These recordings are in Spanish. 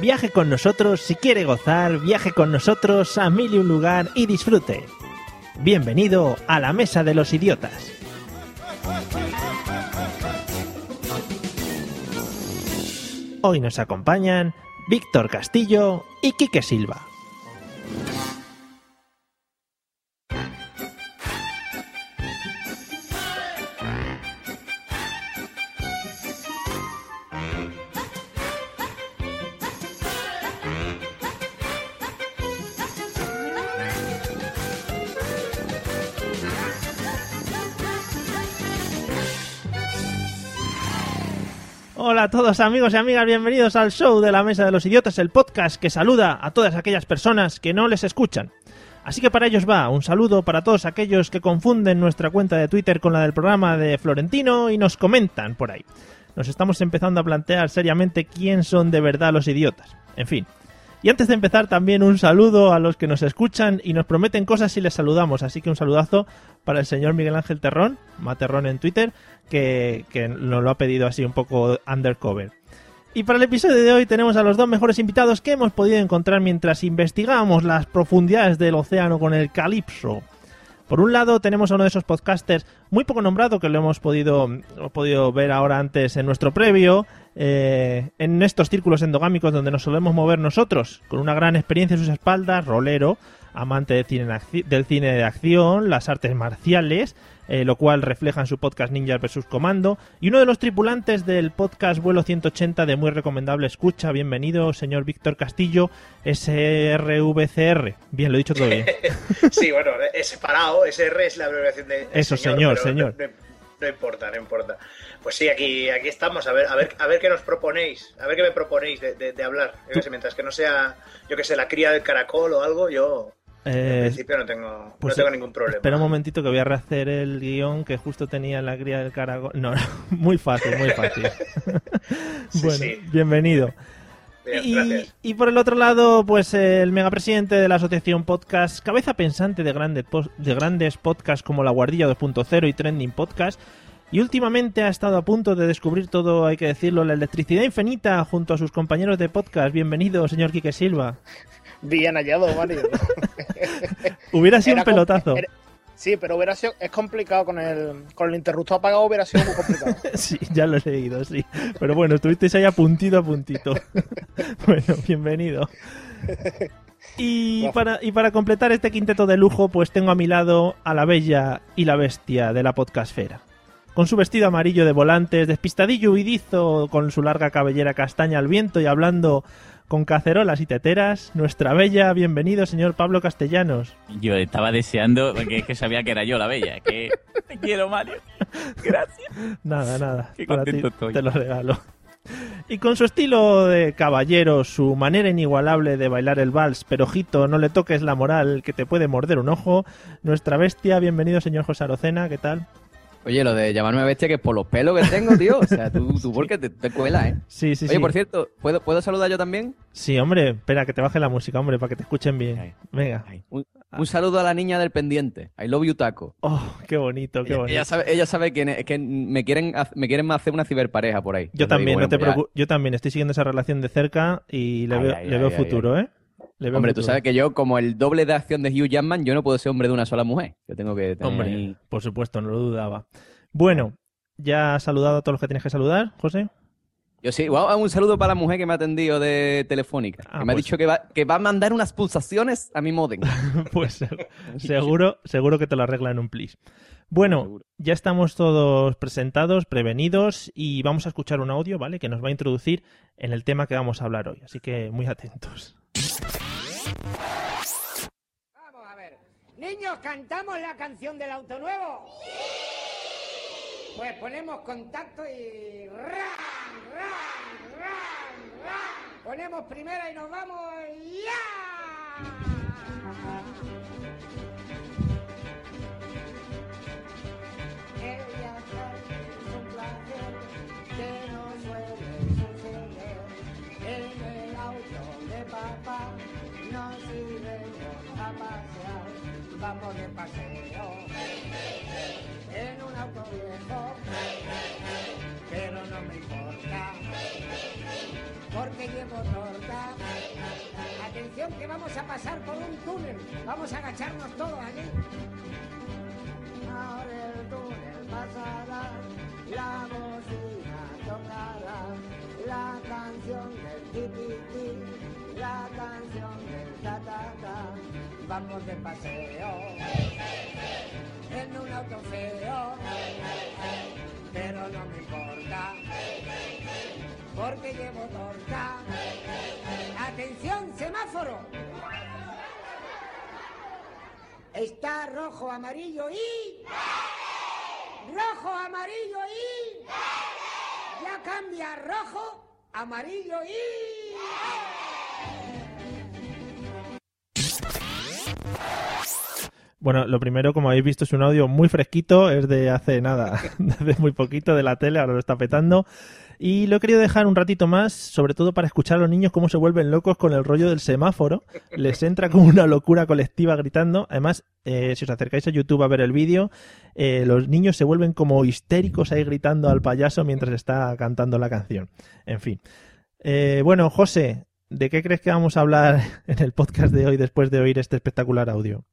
Viaje con nosotros si quiere gozar, viaje con nosotros a mil y un lugar y disfrute. Bienvenido a la Mesa de los Idiotas. Hoy nos acompañan Víctor Castillo y Quique Silva. Hola a todos amigos y amigas, bienvenidos al show de la Mesa de los Idiotas, el podcast que saluda a todas aquellas personas que no les escuchan. Así que para ellos va, un saludo para todos aquellos que confunden nuestra cuenta de Twitter con la del programa de Florentino y nos comentan por ahí. Nos estamos empezando a plantear seriamente quién son de verdad los idiotas. En fin. Y antes de empezar también un saludo a los que nos escuchan y nos prometen cosas si les saludamos. Así que un saludazo para el señor Miguel Ángel Terrón, Materrón en Twitter, que, nos lo ha pedido así un poco undercover. Y para el episodio de hoy tenemos a los dos mejores invitados que hemos podido encontrar mientras investigamos las profundidades del océano con el Calipso. Por un lado tenemos a uno de esos podcasters muy poco nombrado que lo hemos podido, hemos podido ver ahora antes en nuestro previo, eh, en estos círculos endogámicos donde nos solemos mover nosotros, con una gran experiencia en sus espaldas, rolero, amante de cine del cine de acción, las artes marciales, eh, lo cual refleja en su podcast Ninjas vs. Comando, y uno de los tripulantes del podcast Vuelo 180 de muy recomendable escucha. Bienvenido, señor Víctor Castillo, SRVCR. Bien, lo he dicho todo bien. Sí, bueno, es separado, SR es la abreviación de. Eso, señor, señor. No, importa, no importa. Pues sí, aquí, aquí estamos, a ver, a ver, a ver qué nos proponéis, a ver qué me proponéis de, de- de hablar. Yo qué sé, mientras que no sea, yo que sé, la cría del caracol o algo, yo en Eh, principio no tengo, pues, no tengo ningún problema. Espera un momentito que voy a rehacer el guion que justo tenía en la cría del caragol. No, no, muy fácil, muy fácil. Sí, bueno, sí. bienvenido. Bien, Y, por el otro lado, pues el megapresidente de la asociación Podcast, cabeza pensante de grandes, de grandes podcasts como La Guardilla 2.0 y Trending Podcast, y últimamente ha estado a punto de descubrir todo, hay que decirlo, la electricidad infinita junto a sus compañeros de podcast. Bienvenido, señor Quique Silva. Bien hallado, Mario. Hubiera sido Era un pelotazo. era- Sí, pero hubiera sido, es complicado con el, con el interruptor apagado, hubiera sido muy complicado. Sí, ya lo he leído, sí. Pero bueno, estuvisteis ahí a puntito a puntito. bueno, bienvenido. Y para, y para completar este quinteto de lujo, pues tengo a mi lado a la bella y la bestia de la podcastfera. Con su vestido amarillo de volantes, despistadillo huidizo, con su larga cabellera castaña al viento y hablando con cacerolas y teteras, nuestra bella, bienvenido, señor Pablo Castellanos. Yo estaba deseando, porque es que sabía que era yo la bella. Que te quiero, Mario. Gracias. Nada, nada. Qué para ti contento estoy. te lo regalo. Y con su estilo de caballero, su manera inigualable de bailar el vals, pero ojito, no le toques la moral que te puede morder un ojo, nuestra bestia, bienvenido señor José Arocena, ¿qué tal? Oye, lo de llamarme bestia que es por los pelos que tengo, tío. O sea, tú, tú porque te, te cuelas, ¿eh? Sí, sí, Oye, sí. por cierto, ¿puedo, ¿puedo saludar yo también? Sí, hombre, espera, que te baje la música, hombre, para que te escuchen bien. Venga. Un, un saludo a la niña del pendiente. I love you, Taco. Oh, qué bonito, qué bonito. ella sabe, ella sabe quién es, que me quieren, me quieren hacer una ciberpareja por ahí. Yo también, digo, no te pues preocupes. Yo también estoy siguiendo esa relación de cerca y le Ay, veo, ay, le ay, veo futuro, ¿eh? Hombre, tú sabes que yo, como el doble de acción de Hugh Jackman, yo no puedo ser hombre de una sola mujer. Yo tengo que tener Hombre, por supuesto, no lo dudaba. Bueno, ¿ya has saludado a todos los que tienes que saludar, José? Yo sí, wow, un saludo para la mujer que me ha atendido de Telefónica. Ah, que me ha pues- dicho que va, que va a mandar unas pulsaciones a mi modem. Pues se- seguro, seguro que te lo arregla en un plis. Bueno, ya estamos todos presentados, prevenidos y vamos a escuchar un audio, ¿vale? Que nos va a introducir en el tema que vamos a hablar hoy. Así que muy atentos. Niños, ¿cantamos la canción del auto nuevo? Pues ponemos contacto y... ¡Ran, ran, ran, ran! Ponemos primera y nos vamos ya. Vamos de paseo en un auto viejo, pero no me importa porque llevo torta. Atención que vamos a pasar por un túnel. Vamos a agacharnos todos allí. Ahora el túnel pasará, la bocina tocará, la canción del ti, la canción del ta ta ta. Vamos de paseo en un auto feo, pero no me importa porque llevo torta. Atención, semáforo. Está rojo, amarillo y... Rojo, amarillo y... Ya cambia rojo, amarillo y... Bueno, lo primero, como habéis visto, es un audio muy fresquito, es de hace nada, de hace muy poquito de la tele, ahora lo está petando. Y lo he querido dejar un ratito más, sobre todo para escuchar a los niños cómo se vuelven locos con el rollo del semáforo. Les entra como una locura colectiva gritando. Además, eh, si os acercáis a YouTube a ver el vídeo, eh, los niños se vuelven como histéricos ahí gritando al payaso mientras está cantando la canción. En fin. Eh, bueno, José, ¿de qué crees que vamos a hablar en el podcast de hoy después de oír este espectacular audio?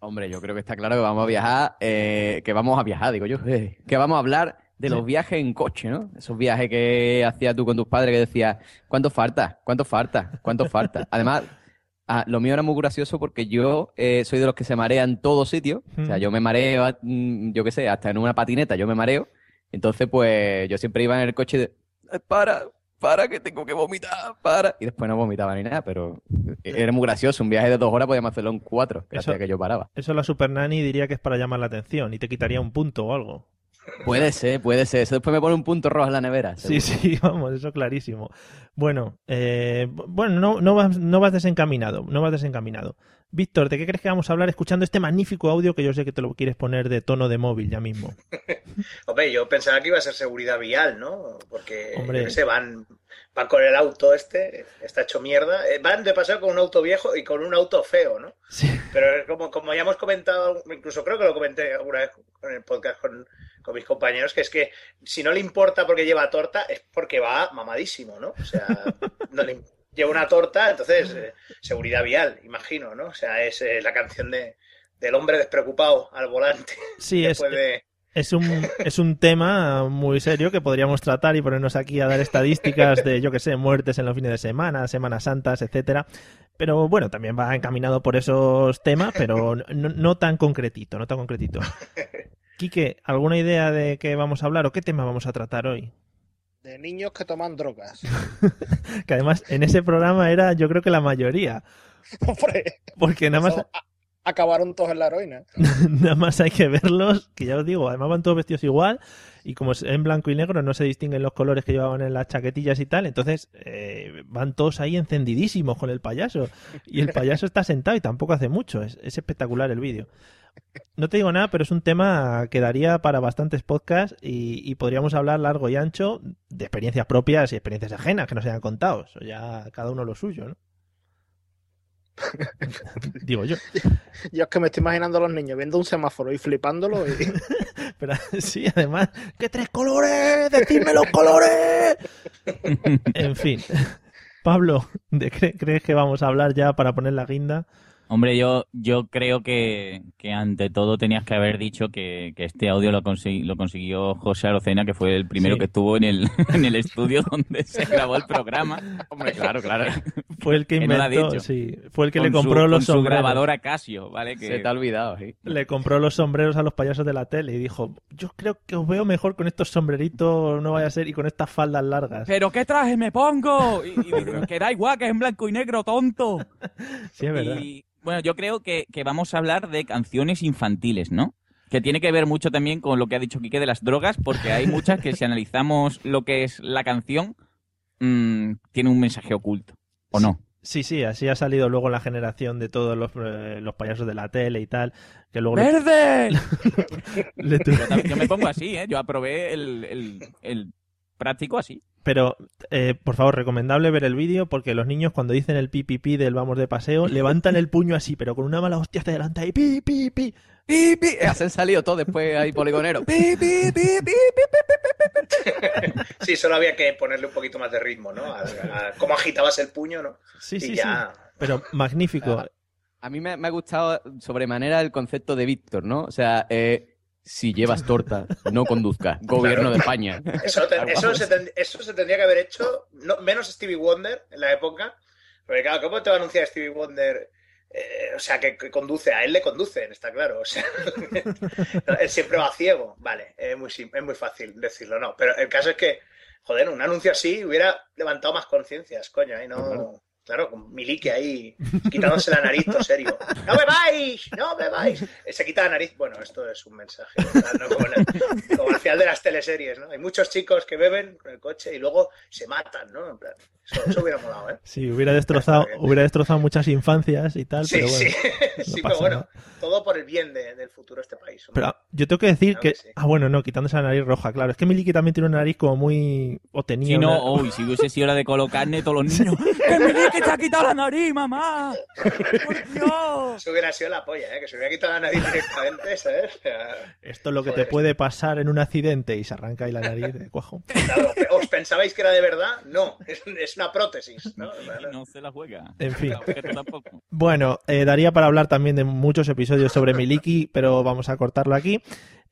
Hombre, yo creo que está claro que vamos a viajar, eh, que vamos a viajar, digo yo, eh, que vamos a hablar de los viajes en coche, ¿no? Esos viajes que hacías tú con tus padres que decías, ¿cuánto falta? ¿Cuánto falta? ¿Cuánto falta? Además, ah, lo mío era muy gracioso porque yo eh, soy de los que se marea en todo sitio. O sea, yo me mareo, mm, yo qué sé, hasta en una patineta yo me mareo. Entonces, pues, yo siempre iba en el coche de, "Eh, para, para, que tengo que vomitar, para. Y después no vomitaba ni nada, pero era muy gracioso. Un viaje de dos horas podíamos hacerlo en cuatro, que Eso- hacía que yo paraba. Eso la Super Nanny diría que es para llamar la atención y te quitaría un punto o algo. Puede ser, puede ser. Eso después me pone un punto rojo en la nevera. Sí, sí, vamos, eso clarísimo. Bueno, eh, bueno, no, no, vas, no vas desencaminado, no vas desencaminado. Víctor, ¿de qué crees que vamos a hablar escuchando este magnífico audio que yo sé que te lo quieres poner de tono de móvil ya mismo? Hombre, yo pensaba que iba a ser seguridad vial, ¿no? Porque, Hombre. sé, van, van con el auto este, está hecho mierda. Eh, Van de paseo con un auto viejo y con un auto feo, ¿no? Sí, Pero como, como ya hemos comentado, incluso creo que lo comenté alguna vez en el podcast con, con mis compañeros, que es que si no le importa porque lleva torta, es porque va mamadísimo, ¿no? O sea, no le- lleva una torta, entonces, eh, seguridad vial, imagino, ¿no? O sea, es eh, la canción de, del hombre despreocupado al volante. sí es, de... es, un, es un tema muy serio que podríamos tratar y ponernos aquí a dar estadísticas de, yo que sé, muertes en los fines de semana, Semanas Santas, etcétera. Pero bueno, también va encaminado por esos temas, pero no, no tan concretito, no tan concretito. Quique, ¿alguna idea de qué vamos a hablar o qué tema vamos a tratar hoy? De niños que toman drogas. Que además en ese programa era yo creo que la mayoría, Hombre, porque nada más, acabaron todos en la heroína. nada más hay que verlos, que ya os digo, además van todos vestidos igual y como es en blanco y negro no se distinguen los colores que llevaban en las chaquetillas y tal, entonces eh, van todos ahí encendidísimos con el payaso y el payaso está sentado y tampoco hace mucho, es, es espectacular el vídeo. No te digo nada, pero es un tema que daría para bastantes podcasts y, y podríamos hablar largo y ancho de experiencias propias y experiencias ajenas que nos hayan contado. Eso ya cada uno lo suyo, ¿no? Digo yo. Yo es que me estoy imaginando a los niños viendo un semáforo y flipándolo y Pero sí, además, ¡qué tres colores! ¡Decidme los colores! en fin. Pablo, ¿de qué crees que vamos a hablar ya para poner la guinda? Hombre, yo, yo creo que, que ante todo tenías que haber dicho que, que este audio lo, consegui- lo consiguió José Arocena, que fue el primero Sí. que estuvo en el, en el estudio donde se grabó el programa. Hombre, claro, claro. Fue el que no inventó, dicho. sí, fue el que Con le compró su, los con su sombreros. grabadora Casio, ¿vale? Que, Se te ha olvidado, sí. Le compró los sombreros a los payasos de la tele y dijo, yo creo que os veo mejor con estos sombreritos, no vaya a ser, y con estas faldas largas. ¿Pero qué traje me pongo? Y, y que da igual, que es en blanco y negro, tonto. Sí, es verdad. Y bueno, yo creo que, que vamos a hablar de canciones infantiles, ¿no? Que tiene que ver mucho también con lo que ha dicho Quique de las drogas, porque hay muchas que si analizamos lo que es la canción, mm, tiene un mensaje oculto. ¿O no? Sí, sí, así ha salido luego la generación de todos los, eh, los payasos de la tele y tal, que luego ¡Verde! le Yo, también- yo me pongo así, ¿eh? Yo aprobé el, el, el práctico así. Pero, eh, por favor, recomendable ver el vídeo porque los niños cuando dicen el pi, pi, pi del vamos de paseo, levantan el puño así, pero con una mala hostia hacia adelante ahí, pi, pi, pi. ¡Pi, pi! Hacen salido todo después ahí poligonero. ¡Pi, pi, pi, pi, pi, pi! Sí, solo había que ponerle un poquito más de ritmo, ¿no? A, a cómo agitabas el puño, ¿no? Sí, y sí, ya. sí. Pero magnífico. Ah, A mí me, me ha gustado sobremanera el concepto de Víctor, ¿no? O sea, eh, si llevas torta, no conduzcas. Gobierno de España. Eso, te- eso se ten- eso se tendría que haber hecho, no, menos Stevie Wonder en la época. Porque, claro, ¿cómo te va a anunciar Stevie Wonder? eh, o sea, que, que conduce, a él le conducen, está claro. O sea, él siempre va ciego. Vale, es muy, es muy fácil decirlo, ¿no? Pero el caso es que, joder, un anuncio así hubiera levantado más conciencias, coño, y no. Claro, con Miliki ahí quitándose la nariz, todo serio. ¡No me vais! ¡No me vais! Se quita la nariz. Bueno, esto es un mensaje. ¿no? Como, el- como al final de las teleseries, ¿no? Hay muchos chicos que beben con el coche y luego se matan, ¿no? En plan, eso, eso hubiera molado, ¿eh? Sí, hubiera destrozado, hubiera destrozado muchas infancias y tal, Sí, pero bueno. sí. no sí, pasa pero bueno. Todo por el bien de- del futuro de este país. hombre. Pero yo tengo que decir Claro que... que sí. Ah, bueno, no, quitándose la nariz roja, claro. Es que Miliki también tiene una nariz como muy... O tenía Si no, una- uy, si hubiese sido la de colocarne todos los niños. ¡Que que te ha quitado la nariz, mamá! ¡Por Dios! Eso hubiera sido la polla, ¿eh? Que se hubiera quitado la nariz directamente, ¿sabes? Esto es lo que te puede pasar en un accidente y se arranca ahí la nariz de cuajo. claro, ¿Os pensabais que era de verdad? No, es, es una prótesis, ¿no? No se la juega. En fin. Tampoco. Bueno, eh, daría para hablar también de muchos episodios sobre Miliki, pero vamos a cortarlo aquí.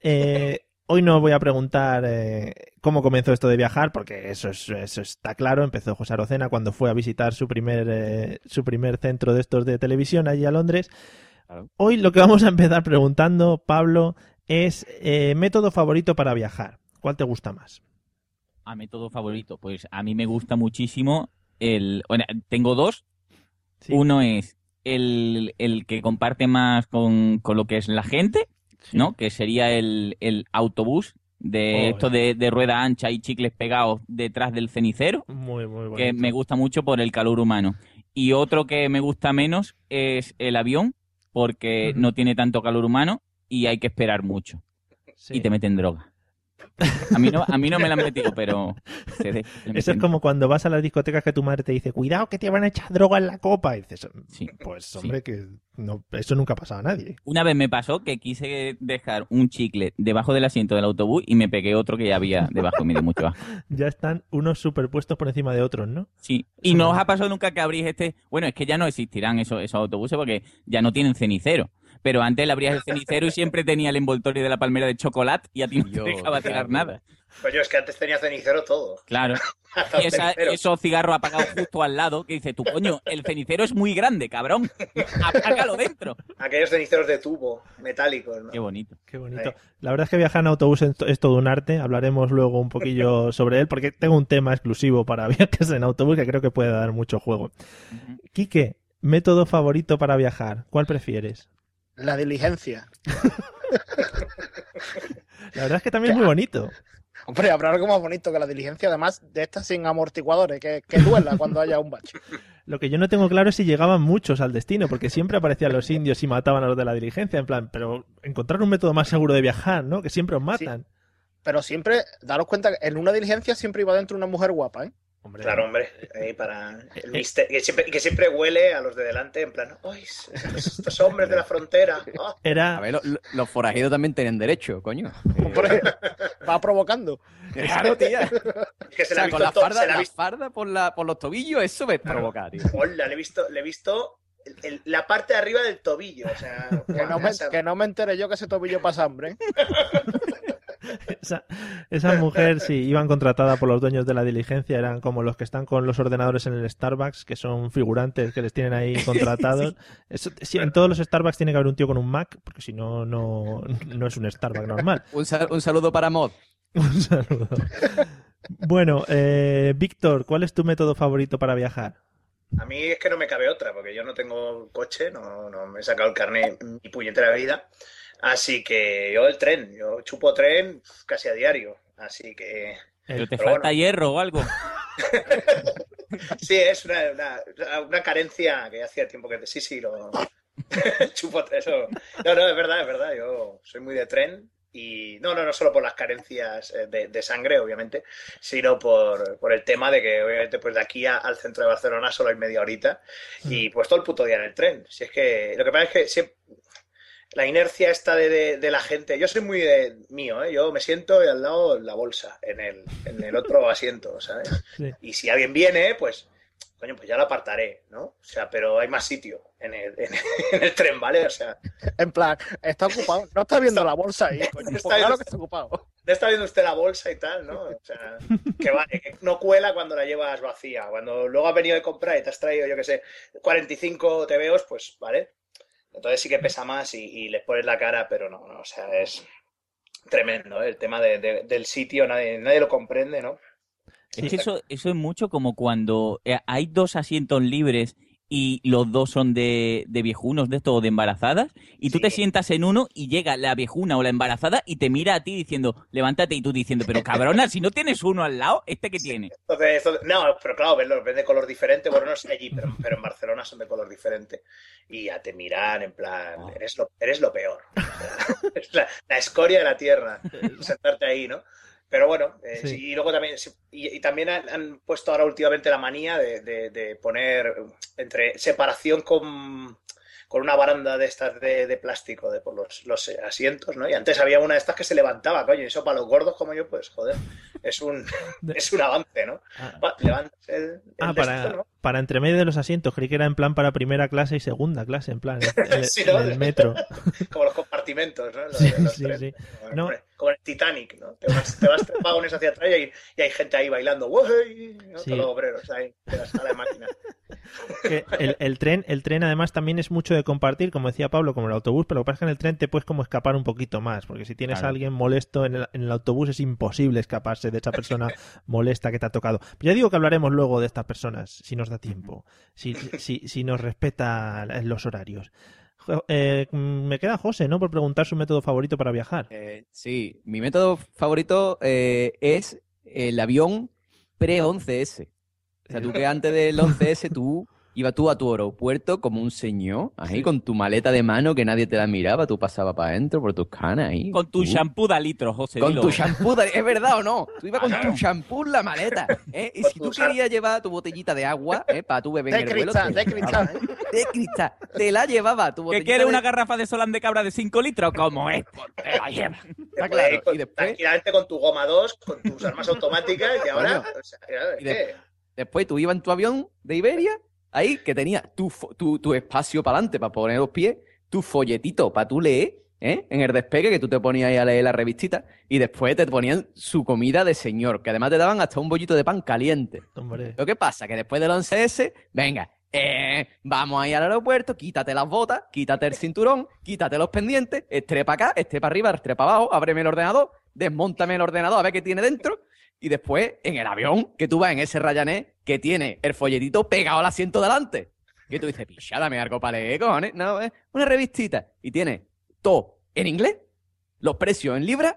Eh, hoy no voy a preguntar eh, cómo comenzó esto de viajar, porque eso, es- eso está claro. Empezó José Arocena cuando fue a visitar su primer, eh, su primer centro de estos de televisión allí a Londres. Hoy lo que vamos a empezar preguntando, Pablo, es método favorito para viajar. ¿Cuál te gusta más? A método favorito, pues a mí me gusta muchísimo el... Bueno, tengo dos. Sí. Uno es el, el que comparte más con, con lo que es la gente, ¿no? Que sería el, el autobús de Oh, esto de, de rueda ancha y chicles pegados detrás del cenicero, Muy, muy que me gusta mucho por el calor humano. Y otro que me gusta menos es el avión, porque no tiene tanto calor humano y hay que esperar mucho. Y te meten droga. A mí no, a mí no me la han metido, pero... se de- le Eso es como cuando vas a las discotecas que tu madre te dice, cuidado que te van a echar droga en la copa. Y dices, Sí, pues sí. hombre, que no, eso nunca ha pasado a nadie. Una vez me pasó que quise dejar un chicle debajo del asiento del autobús y me pegué otro que ya había debajo me dio mucho asco. Ya están unos superpuestos por encima de otros, ¿no? Sí. Y no os ha pasado nunca que abrís este... Bueno, es que ya no existirán esos, esos autobuses porque ya no tienen cenicero. Pero antes le abrías el cenicero y siempre tenía el envoltorio de la palmera de chocolate y a ti no Yo, te dejaba tirar claro. nada. Pues yo es que antes tenía cenicero todo. Claro. Y esa- esos cigarros apagados justo al lado que dice, tu coño, el cenicero es muy grande, cabrón. Apágalo dentro. Aquellos ceniceros de tubo, metálicos, ¿no? Qué bonito. Qué bonito. Sí. La verdad es que viajar en autobús es, es todo un arte. Hablaremos luego un poquillo sobre él porque tengo un tema exclusivo para viajes en autobús que creo que puede dar mucho juego. Quique, método favorito para viajar. ¿Cuál prefieres? La diligencia. La verdad es que también es muy bonito. Hombre, habrá algo más bonito que la diligencia, además de estas sin amortiguadores, que, que duela cuando haya un bache. Lo que yo no tengo claro es si llegaban muchos al destino, porque siempre aparecían los indios y mataban a los de la diligencia, en plan, pero encontrar un método más seguro de viajar, ¿no? Que siempre os matan. Pero siempre, daros cuenta que en una diligencia siempre iba dentro una mujer guapa, ¿eh? Hombre, Claro, hombre, ahí para el mister- que siempre, que siempre huele a los de delante, en plan, ¡ay! Estos, hombres de la frontera. ah". Era, A ver, lo- lo- los forajidos también tienen derecho, coño. Va provocando. Claro, tía. Es que O se la sea, ha visto con la farda, se la ha la visto- farda por, la, por los tobillos, eso me provoca, tío. Hola, le he visto, le he visto el- el- la parte de arriba del tobillo. O sea, Que no, me, que no me entere yo que ese tobillo pasa hambre. esa, esa mujer, sí, iban contratada por los dueños de la diligencia, eran como los que están con los ordenadores en el Starbucks, que son figurantes que les tienen ahí contratados. Eso- sí, en todos los Starbucks tiene que haber un tío con un Mac, porque si no, no, no es un Starbucks normal. Un, sal- un saludo para Mod. Un saludo. Bueno, eh, Víctor, ¿cuál es tu método favorito para viajar? A mí es que no me cabe otra, porque yo no tengo coche, no, no me he sacado el carnet en mi puñetera vida. Así que yo el tren, yo chupo tren casi a diario. Así que Pero te Pero falta bueno. hierro o algo. Sí, es una, una, una carencia que hacía tiempo que... Sí, sí, lo... Chupo eso. No, no, es verdad, es verdad. Yo soy muy de tren y no, no, no solo por las carencias eh, de, de sangre, obviamente, sino por, por, el tema de que, obviamente, pues de aquí a, al centro de Barcelona solo hay media horita y pues todo el puto día en el tren. Si es que lo que pasa es que siempre, la inercia esta de, de, de, la gente, yo soy muy de mío, ¿eh? yo me siento al lado de la bolsa, en el, en el otro asiento, ¿sabes? Sí. Y si alguien viene, pues coño, pues ya lo apartaré, ¿no? O sea, pero hay más sitio en el, en, en el tren, ¿vale? O sea. En plan, está ocupado, no está viendo la bolsa ahí, coño, está claro que está ocupado. No está viendo usted la bolsa y tal, ¿no? O sea, que vale, que no cuela cuando la llevas vacía. Cuando luego has venido de comprar y te has traído, yo qué sé, 45 TVOs, pues, ¿vale? Entonces sí que pesa más y, y les pones la cara, pero no, no, o sea, es tremendo, ¿eh? El tema de, de, del sitio, nadie, nadie lo comprende, ¿no? Es que eso, eso es mucho como cuando eh, hay dos asientos libres y los dos son de, de viejunos de esto o de embarazadas y tú sí. te sientas en uno y llega la viejuna o la embarazada y te mira a ti diciendo levántate y tú diciendo pero cabrona si no tienes uno al lado este que tiene entonces, no pero claro ves de color diferente bueno no sé allí pero, pero, en Barcelona son de color diferente y ya te miran en plan oh. eres lo eres lo peor es la, la escoria de la tierra sentarte ahí no pero bueno, eh, sí. y luego también, y, y también han, han, puesto ahora últimamente la manía de, de, de, poner entre separación con, con una baranda de estas de, de plástico de por los, los, asientos, ¿no? Y antes había una de estas que se levantaba, coño, y eso para los gordos como yo, pues joder, es un, es un avance, ¿no? Ah. Levantas el, el ah, para, ¿no? para entre medio de los asientos, creí que era en plan para primera clase y segunda clase, en plan, en el metro. como los compartimentos, ¿no? Los, los sí, sí. Bueno, no. Como el Titanic, ¿no? Te vas, te vas tres vagones hacia atrás y, y, hay gente ahí bailando, ¡Wey! ¿no? Sí. Todos los obreros ahí, de la sala de máquina. El, el, tren, el tren además también es mucho de compartir, como decía Pablo, como el autobús, pero lo que pasa es que en el tren te puedes como escapar un poquito más, porque si tienes claro. a alguien molesto en el, en el, autobús es imposible escaparse de esa persona molesta que te ha tocado. Pero ya digo que hablaremos luego de estas personas, si nos da tiempo, si, si, si nos respeta los horarios. Eh, me queda José, ¿no? Por preguntar su método favorito para viajar. Eh, sí, mi método favorito eh, es el avión pre-11S. O sea, tú que antes del 11S tú ibas tú a tu aeropuerto como un señor, ahí sí. con tu maleta de mano que nadie te la miraba, tú pasabas para adentro por tus canas ahí. Con tu shampoo de litro, José. Con dilo. tu shampoo, de... ¿es verdad o no? Tú ibas con tu shampoo en la maleta. ¿eh? Y si tú querías llevar tu botellita de agua ¿eh? para tu beber de en el cristal, vuelo, de cristal, de cristal, te la llevaba tu botellita. ¿Que quieres de... una garrafa de Solán de cabra de 5 litros? Como es, te la lleva. Está claro. Con, y después... Tranquilamente con tu goma 2, con tus armas automáticas y ahora... Bueno, o sea, y de... Después tú ibas en tu avión de Iberia ahí que tenía tu, tu, tu espacio para adelante para poner los pies, tu folletito para tú leer, ¿eh? En el despegue que tú te ponías ahí a leer la revistita y después te ponían su comida de señor, que además te daban hasta un bollito de pan caliente. Hombre. Lo que pasa que después del 11S, venga, eh, vamos ahí al aeropuerto, quítate las botas, quítate el cinturón, quítate los pendientes, estrepa acá, estrepa arriba, estrepa abajo, ábreme el ordenador, desmontame el ordenador a ver qué tiene dentro y después en el avión que tú vas en ese Ryanair que tiene el folletito pegado al asiento delante. Que tú dices, picha, dame algo para leer, cojones. No, es una revistita. Y tiene todo en inglés, los precios en libras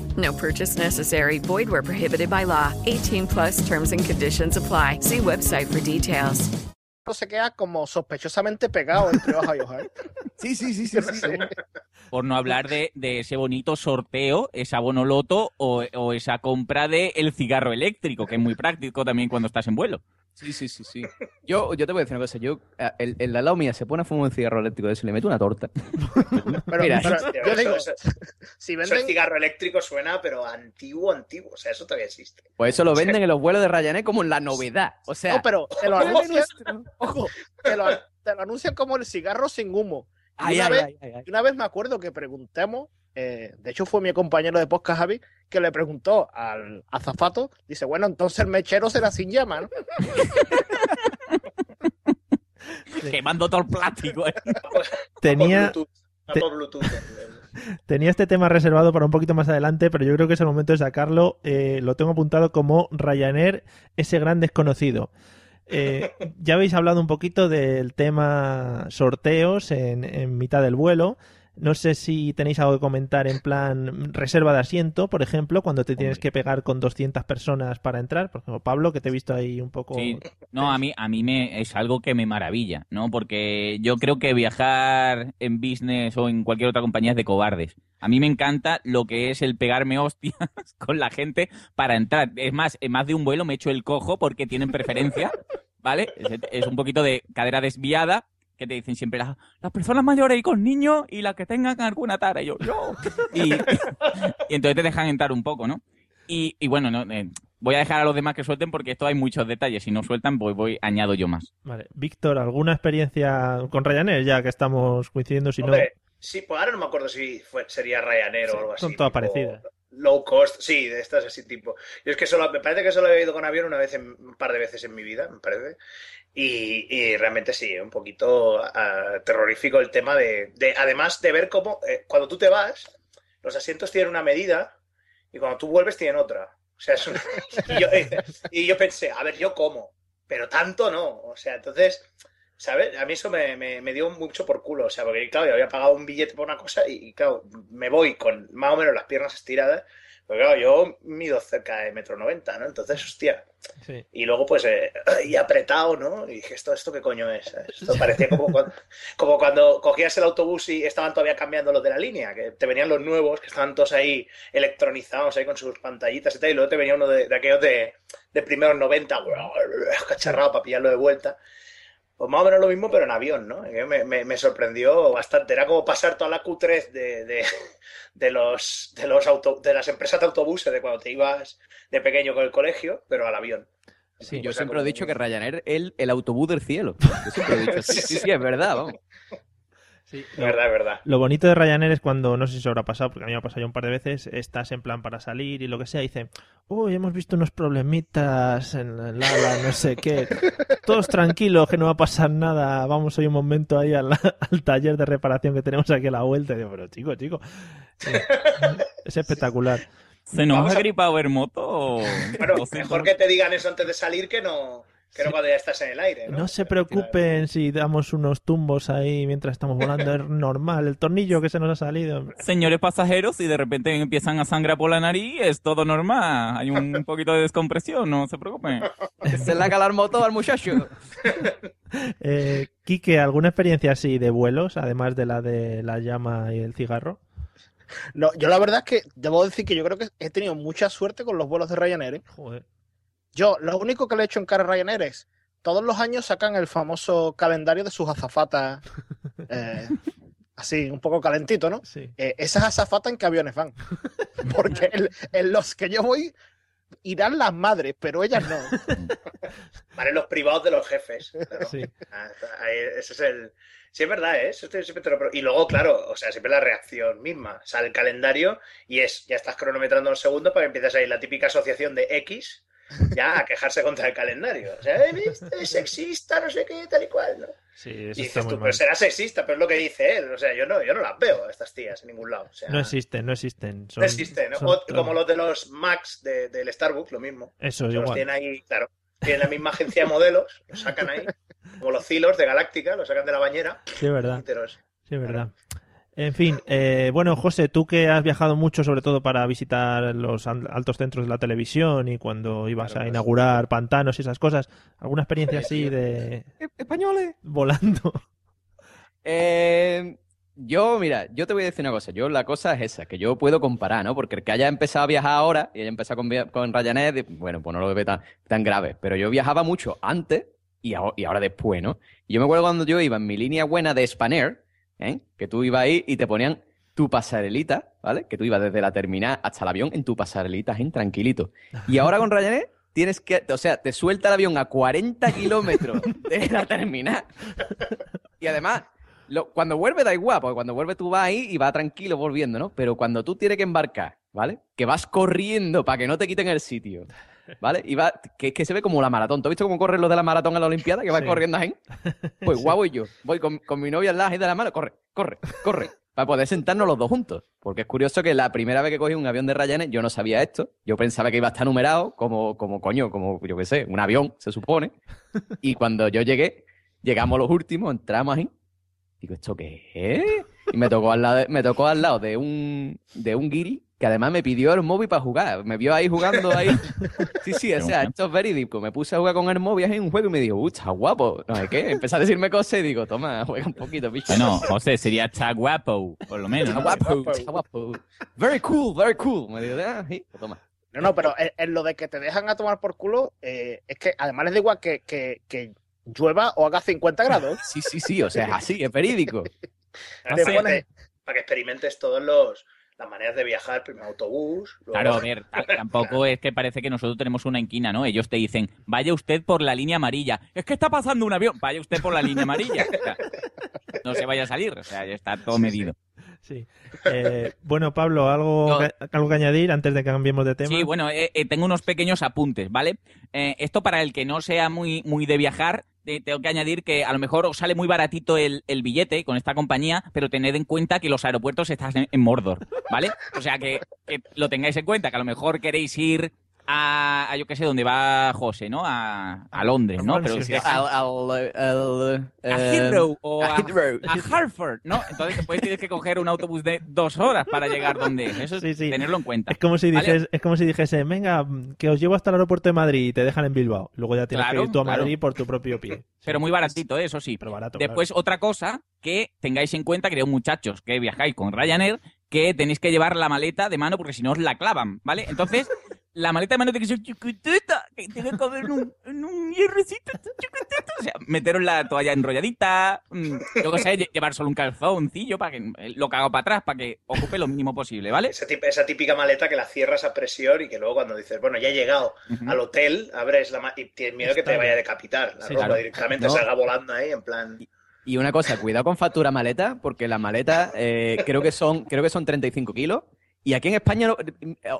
No purchase necessary. Void where prohibited by law. 18 plus terms and conditions apply. See website for details. Se queda como sospechosamente pegado entre hoja y hoja. Sí, sí, sí, sí. sí. Por no hablar de, de, ese bonito sorteo, esa bonoloto o, o esa compra de el cigarro eléctrico, que es muy práctico también cuando estás en vuelo. Sí, sí, sí, sí. Yo, yo te voy a decir una cosa. Yo, eh, el, el al lado mía se pone a fumar un cigarro eléctrico de eso y le meto una torta. Pero, Mira, pero yo eso- digo, eso- si Eso el venden, cigarro eléctrico suena, pero antiguo, antiguo. O sea, eso todavía existe. Pues eso lo venden en los vuelos de Ryanair como la novedad. O sea, no, pero te lo anuncian, ojo, te lo, te lo anuncian como el cigarro sin humo. Y Ay, una, ay, vez, ay, ay, ay. y una vez me acuerdo que preguntamos, eh, de hecho fue mi compañero de podcast Javi, que le preguntó al azafato, dice, bueno, entonces el mechero será sin llama, ¿no? Quemando todo el plástico. ¿eh? Tenía, tenía este tema reservado para un poquito más adelante, pero yo creo que es el momento de sacarlo. Eh, lo tengo apuntado como Ryanair, ese gran desconocido. Eh, ya habéis hablado un poquito del tema sorteos en, en mitad del vuelo. No sé si tenéis algo que comentar en plan reserva de asiento, por ejemplo, cuando te tienes que pegar con 200 personas para entrar. Por ejemplo, Pablo, que te he visto ahí un poco... Sí. No, a mí, a mí me, es algo que me maravilla, ¿no? Porque yo creo que viajar en business o en cualquier otra compañía es de cobardes. A mí me encanta lo que es el pegarme hostias con la gente para entrar. Es más, en más de un vuelo me echo el cojo porque tienen preferencia, ¿vale? Es, es un poquito de cadera desviada que te dicen siempre las, las personas mayores y con niños y las que tengan alguna tara. Y yo, yo. Y, y entonces te dejan entrar un poco, ¿no? Y, y bueno, no, eh, voy a dejar a los demás que suelten porque esto hay muchos detalles. Si no sueltan, pues voy, añado yo más. Vale. Víctor, ¿alguna experiencia con Ryanair? Ya que estamos coincidiendo, si no... Sí, pues ahora no me acuerdo si fue, sería Ryanair Sí, o algo así. son todas tipo parecidas. Low cost, sí, de estas así tipo. Yo es que solo, me parece que solo he ido con avión una vez, en- un par de veces en mi vida, me parece. Y, y realmente sí, un poquito ah, terrorífico el tema de, de- además de ver cómo, eh, cuando tú te vas, los asientos tienen una medida y cuando tú vuelves tienen otra. O sea, es una- y, yo, eh, y yo pensé, a ver, yo como, pero tanto no. O sea, entonces, ¿sabes? A mí eso me, me- me dio mucho por culo. O sea, porque claro, yo había pagado un billete por una cosa y, y, claro, me voy con más o menos las piernas estiradas. Pero claro, yo mido cerca de metro noventa, ¿no? Entonces, hostia. Sí. Y luego, pues, eh, y apretado, ¿no? Y dije, ¿esto, esto qué coño es? Esto parecía como cuando, como cuando cogías el autobús y estaban todavía cambiando los de la línea, que te venían los nuevos, que estaban todos ahí electronizados, ahí con sus pantallitas y tal, y luego te venía uno de, de aquellos de, de primeros 90, cacharrado para pillarlo de vuelta. Pues más o menos lo mismo, pero en avión, ¿no? Me, me- me sorprendió bastante. Era como pasar toda la Q3 de, de, de los, de, los auto, de las empresas de autobuses de cuando te ibas de pequeño con el colegio, pero al avión. Sí, Pues yo siempre he dicho que Ryanair es el, el autobús del cielo. Yo siempre he dicho, sí, sí, sí, es verdad, vamos. Sí, verdad, verdad. Lo bonito de Ryanair es cuando, no sé si os habrá pasado, porque a mí me ha pasado ya un par de veces, estás en plan para salir y lo que sea, y dicen, uy, hemos visto unos problemitas en el ala, no sé qué. Todos tranquilos, que no va a pasar nada. Vamos hoy un momento ahí al, al taller de reparación que tenemos aquí a la vuelta. Y digo, pero chico, chico. eh, Es espectacular. ¿Se nos Vamos ha a- gripado el moto? o- Bueno, mejor que te digan eso antes de salir que no, que no cuando ya estás en el aire, ¿no? No se preocupen si damos unos tumbos ahí mientras estamos volando, es normal. El tornillo que se nos ha salido. Señores pasajeros, si de repente empiezan a sangrar por la nariz, es todo normal. Hay un poquito de descompresión, no se preocupen. Se le ha calado el motor al muchacho. Eh, Quique, ¿alguna experiencia así de vuelos, además de la de la llama y el cigarro? No, yo la verdad es que debo decir que yo creo que he tenido mucha suerte con los vuelos de Ryanair. ¿eh? Joder. Yo, lo único que le he hecho en cara a Ryanair es, todos los años sacan el famoso calendario de sus azafatas, eh, así, un poco calentito, ¿no? Sí. Eh, esas azafatas en qué aviones van. Porque en, en los que yo voy irán las madres, pero ellas no. Vale, los privados de los jefes. claro. Sí. Ah, ese es el. Sí, es verdad, ¿eh? Eso te- siempre te lo pro- Y luego, claro, o sea, siempre la reacción misma. Sale el calendario y es, ya estás cronometrando un segundo para que empieces ahí la típica asociación de X, ya a quejarse contra el calendario. O sea, "Eh, este es sexista, no sé qué, tal y cual, ¿no? Sí, Y eso está dices muy tú, mal. pero será sexista, pero es lo que dice él. O sea, yo no, yo no las veo a estas tías en ningún lado. O sea, No existen, no existen. Son- no existen, O- como los de los Macs de- del Starbucks, lo mismo. Eso es los igual. tienen ahí, claro. Tienen la misma agencia de modelos, los sacan ahí, como los hilos de Galáctica, los sacan de la bañera. Sí, es verdad. y Sí, es verdad. En fin, eh, bueno, José, tú que has viajado mucho, sobre todo para visitar los al- altos centros de la televisión y cuando ibas Claro, a inaugurar pantanos y esas cosas, ¿alguna experiencia así de Españoles. volando? Eh, Yo, mira, yo te voy a decir una cosa. Yo, la cosa es esa, que yo puedo comparar, ¿no? Porque el que haya empezado a viajar ahora y haya empezado con, con Ryanair, bueno, pues no lo ve tan, tan grave. Pero yo viajaba mucho antes y ahora después, ¿no? Y yo me acuerdo cuando yo iba en mi línea buena de Spanair, ¿eh? Que tú ibas ahí y te ponían tu pasarelita, ¿vale? Que tú ibas desde la terminal hasta el avión en tu pasarelita, en tranquilito. Y ahora con Ryanair tienes que, o sea, te suelta el avión a 40 kilómetros de la terminal. Y además, cuando vuelve da igual, porque cuando vuelve tú vas ahí y vas tranquilo volviendo, ¿no? Pero cuando tú tienes que embarcar, ¿vale? Que vas corriendo para que no te quiten el sitio, ¿vale? Y va, que, que se ve como la maratón. ¿Tú has visto cómo corren los de la maratón en la Olimpiada? Que van Sí. corriendo ahí. Pues guau voy yo. Voy con, con mi novia al lado ahí de la mano. Corre, corre, corre. Para poder sentarnos los dos juntos. Porque es curioso que la primera vez que cogí un avión de Ryanair, yo no sabía esto. Yo pensaba que iba a estar numerado como, como coño, como yo qué sé, un avión, se supone. Y cuando yo llegué, llegamos los últimos, entramos ahí. Digo, ¿esto qué es? Y me tocó al lado de, me tocó al lado de un, de un guiri que además me pidió el móvil para jugar. Me vio ahí jugando ahí. Sí, sí, o sea, esto es verídico. Me puse a jugar con el móvil en un juego y me dijo, ¡uh, está guapo! No sé qué. Empezó a decirme cosas y digo, toma, juega un poquito, bicho. Bueno, José, sería está guapo, por lo menos. Está guapo, está guapo. Very cool, very cool. Me dijo, ah, sí, pues toma. No, no, pero en, en lo de que te dejan a tomar por culo, eh, es que además les da igual que, que, que llueva o haga 50 grados. Sí, sí, sí, o sea, es así, es verídico. Para que- experimentes todas las maneras de viajar, primero autobús, luego- Claro, a ver, ta- tampoco es que parece que nosotros tenemos una inquina, ¿no? Ellos te dicen, vaya usted por la línea amarilla. Es que está pasando un avión, vaya usted por la línea amarilla. O sea, no se vaya a salir, o sea, ya está todo medido. Sí. Eh, bueno, Pablo, ¿algo, No. que- ¿algo que añadir antes de que cambiemos de tema? Sí, bueno, eh, eh, tengo unos pequeños apuntes, ¿vale? Eh, esto para el que no sea muy, muy de viajar, tengo que añadir que a lo mejor os sale muy baratito el, el billete con esta compañía, pero tened en cuenta que los aeropuertos están en, Mordor, ¿vale? O sea, que lo tengáis en cuenta, que a lo mejor queréis ir a, a yo qué sé, donde va José, ¿no? A, a Londres, ¿no? Pero sí, si sí. Al, al, al, a eh, Heathrow o a a, Heathrow. a Hartford, ¿no? Entonces después tienes que coger un autobús de dos horas para llegar donde es. Eso es Sí, sí. tenerlo en cuenta. Es como si ¿vale? dijes, es como si dijese, venga, que os llevo hasta el aeropuerto de Madrid y te dejan en Bilbao. Luego ya tienes Claro, que ir tú a claro. Madrid por tu propio pie. Pero muy baratito, ¿eh? eso sí. Pero barato. Después, otra cosa que tengáis en cuenta, creo, muchachos, que viajáis con Ryanair, que tenéis que llevar la maleta de mano porque si no os la clavan, ¿vale? Entonces, la maleta de mano tiene que ser chiquitita, que tiene que haber un, un hierrecito chiquitito. O sea, meteros la toalla enrolladita, mm, yo qué sé, lle- llevar solo un calzoncillo para que eh, lo cago para atrás, para que ocupe lo mínimo posible, ¿vale? Esa, tip- esa típica maleta que la cierras a presión y que luego cuando dices, bueno, ya he llegado al hotel, abres la y tienes miedo que te vaya a decapitar. La Sí, ropa claro. directamente No. salga volando ahí en plan... Y una cosa, cuidado con factura maleta, porque la maleta eh, creo que son creo que son 35 kilos. Y aquí en España, no-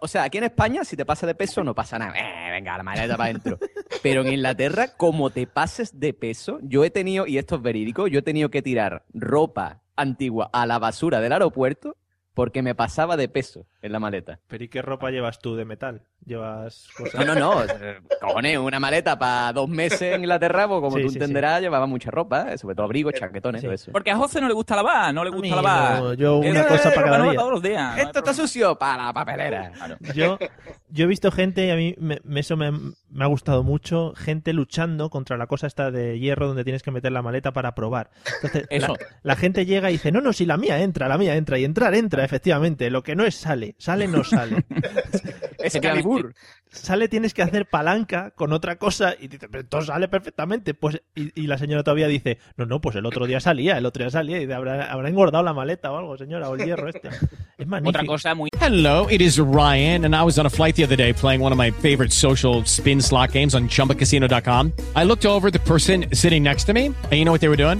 o sea, aquí en España, si te pasa de peso, no pasa nada. Eh, venga, la maleta para adentro. Pero en Inglaterra, como te pases de peso, yo he tenido, y esto es verídico, yo he tenido que tirar ropa antigua a la basura del aeropuerto porque me pasaba de peso en la maleta. Pero ¿y qué ropa llevas tú de metal? ¿Llevas No, cosas? no, no. eh, Cojones, una maleta para dos meses en Inglaterra, pues como Sí, tú sí, entenderás, llevaba mucha ropa, eh, sobre todo abrigos, chaquetones, Sí. todo eso. Porque a José no le gusta lavar, no le gusta lavar. no, yo una Eh, cosa para cada día. todos los días. no hay Esto está problema. sucio para la papelera. Claro. Yo, yo he visto gente, y a mí me- me- eso me, me ha gustado mucho, gente luchando contra la cosa esta de hierro donde tienes que meter la maleta para probar. Entonces, la- Eso. La, gente llega y dice, no, no, si la mía entra, la mía entra, y entrar entra, efectivamente. Lo que no es sale, sale no sale. Excalibur. Sale tienes que hacer palanca con otra cosa y dice, pero esto sale perfectamente. Pues, y, y la señora todavía dice, no, no, pues el otro día salía, el otro día salía y dice, habrá, habrá engordado la maleta o algo, señora, o el hierro este. Es magnífico. Otra cosa muy Hello, it is Ryan, and I was on a flight the other day playing one of my favorite social spin slot games on chumbacasino.com. I looked over at the person sitting next to me, and you know what they were doing?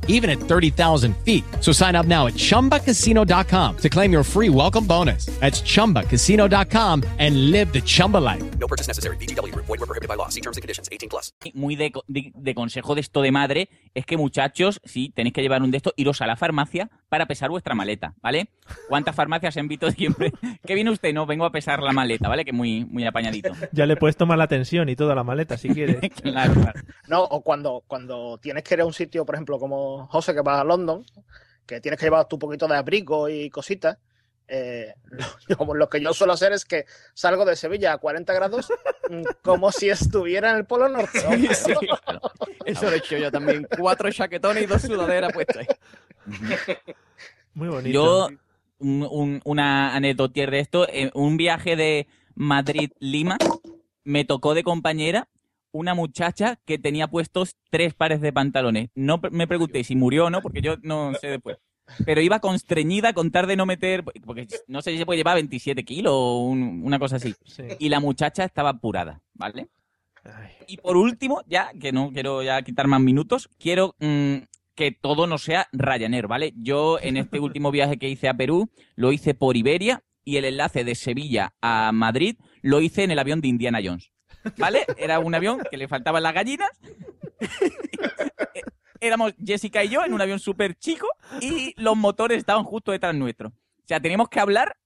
even at 30,000 feet. So sign up now at chumbacasino.com to claim your free welcome bonus. That's chumbacasino.com and live the Chumba life. No purchase necessary. VGW Group. Void were prohibited by law. See terms and conditions. 18 plus. muy de, de- de consejo de esto de madre es que muchachos, si tenéis que llevar un de estos, iros a la farmacia para pesar vuestra maleta, ¿vale? ¿Cuántas farmacias en Vito siempre? ¿Qué viene usted? No, vengo a pesar la maleta, ¿vale? Que muy, muy apañadito. Ya le puedes tomar la tensión y toda la maleta si quieres. Claro, claro. No, o cuando, cuando tienes que ir a un sitio, por ejemplo, como José, que va a London, que tienes que llevar tu poquito de abrigo y cositas, eh, lo, lo que yo suelo hacer es que salgo de Sevilla a 40 grados mm, como si estuviera en el Polo Norte. Sí, sí, claro. Eso lo he hecho yo también. Cuatro chaquetones y dos sudaderas puestas ahí. Muy bonito. Yo, un- un- una anécdota de esto, en un viaje de Madrid-Lima, me tocó de compañera una muchacha que tenía puestos tres pares de pantalones. No me pregunté si murió o no, porque yo no sé después. Pero iba constreñida a contar de no meter, porque no sé si se puede llevar 27 kilos o un- una cosa así. Sí. Y la muchacha estaba apurada, ¿vale? Ay. Y por último, ya que no quiero ya quitar más minutos, quiero mm, que todo no sea Ryanair, ¿vale? Yo en este último viaje que hice a Perú lo hice por Iberia y el enlace de Sevilla a Madrid lo hice en el avión de Indiana Jones, ¿vale? Era un avión que le faltaban las gallinas. Éramos Jessica y yo en un avión súper chico y los motores estaban justo detrás nuestro. O sea, teníamos que hablar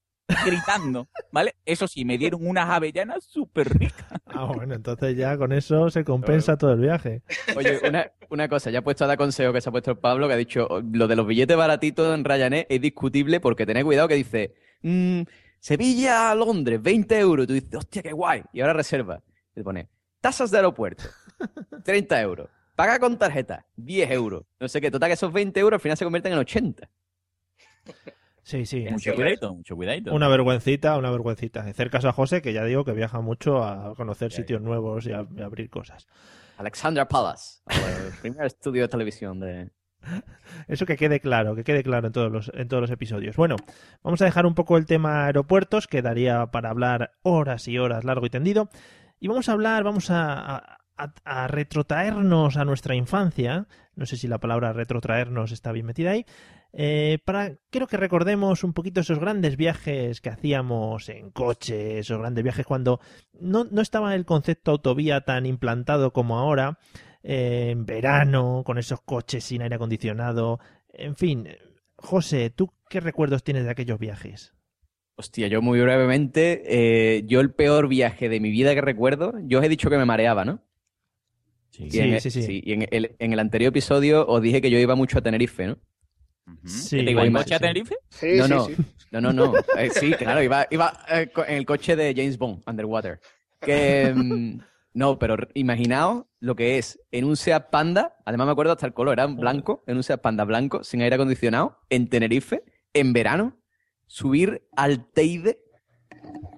gritando, ¿vale? Eso sí, me dieron unas avellanas súper ricas. Ah, bueno, entonces ya con eso se compensa todo el viaje. Oye, una, una cosa, ya he puesto a dar consejo que se ha puesto el Pablo, que ha dicho, lo de los billetes baratitos en Ryanair es discutible porque tened cuidado que dice, mm, Sevilla a Londres, 20 euros. Y tú dices, hostia, qué guay. Y ahora reserva. Y te pone, tasas de aeropuerto, 30 euros. Paga con tarjeta, 10 euros. No sé qué, total que esos 20 euros al final se convierten en 80. Sí, sí. Mucho cuidadito, mucho cuidadito. Una vergüencita, una vergüencita. Hacer caso a José, que ya digo que viaja mucho a conocer sitios nuevos y a, y a abrir cosas. Alexandra Palace, el primer estudio de televisión de... Eso que quede claro, que quede claro en todos los, en todos los episodios. Bueno, vamos a dejar un poco el tema aeropuertos, que daría para hablar horas y horas largo y tendido. Y vamos a hablar, vamos a, retrotraernos a nuestra infancia. No sé si la palabra retrotraernos está bien metida ahí. eh, para quiero que recordemos un poquito esos grandes viajes que hacíamos en coche, esos grandes viajes cuando no, no estaba el concepto autovía tan implantado como ahora, eh, en verano, con esos coches sin aire acondicionado, en fin. José, ¿tú qué recuerdos tienes de aquellos viajes? Hostia, yo muy brevemente, eh, yo el peor viaje de mi vida que recuerdo, yo os he dicho que me mareaba, ¿no? Sí, Y en el- sí, sí. Y en el, en el anterior episodio os dije que yo iba mucho a Tenerife, ¿no? Sí, ¿Que ¿Te iba en coche a sí. Tenerife? Sí, no, sí, no, sí. no, no, no. Eh, sí, claro, iba, iba eh, en el coche de James Bond, Underwater. Que, mm, no, pero imaginaos lo que es en un Seat Panda, además me acuerdo hasta el color, era blanco, en un Seat Panda blanco, sin aire acondicionado, en Tenerife, en verano, subir al Teide.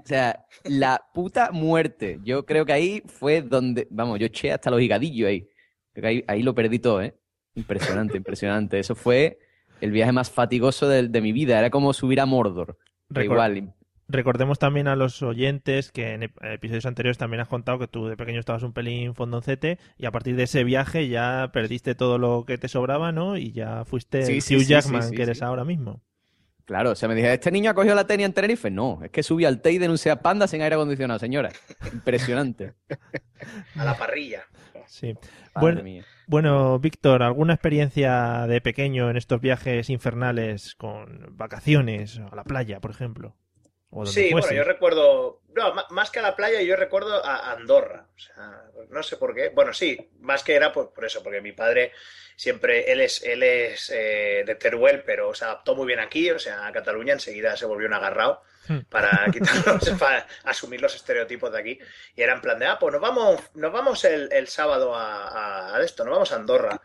O sea, la puta muerte. Yo creo que ahí fue donde, vamos, yo eché hasta los higadillos ahí. Creo que ahí, ahí lo perdí todo, ¿eh? Impresionante, impresionante. Eso fue el viaje más fatigoso de, de mi vida. Era como subir a Mordor. Igual. Recordemos también a los oyentes que en ep- episodios anteriores también has contado que tú de pequeño estabas un pelín fondoncete y a partir de ese viaje ya perdiste todo lo que te sobraba, ¿no? Y ya fuiste Sí, el sí, Hugh Jackman sí, que eres ahora mismo. Claro, o sea, me dije, ¿este niño ha cogido la tenia en Tenerife? No, es que subí al Teide en un Seat Panda sin aire acondicionado, señora. Impresionante. A la parrilla. Sí. Madre Bueno, bueno, Víctor, ¿alguna experiencia de pequeño en estos viajes infernales con vacaciones a la playa, por ejemplo? O donde Sí, bueno, yo recuerdo, no, más que a la playa, yo recuerdo a Andorra. O sea, no sé por qué. Bueno, sí, más que era por, por eso, porque mi padre siempre, él es, él es eh, de Teruel, pero se adaptó muy bien aquí, o sea, a Cataluña enseguida se volvió un agarrado Hmm. para quitarnos, para asumir los estereotipos de aquí. Y era en plan de, ah, pues nos vamos, nos vamos el, el sábado a, esto, nos vamos a Andorra.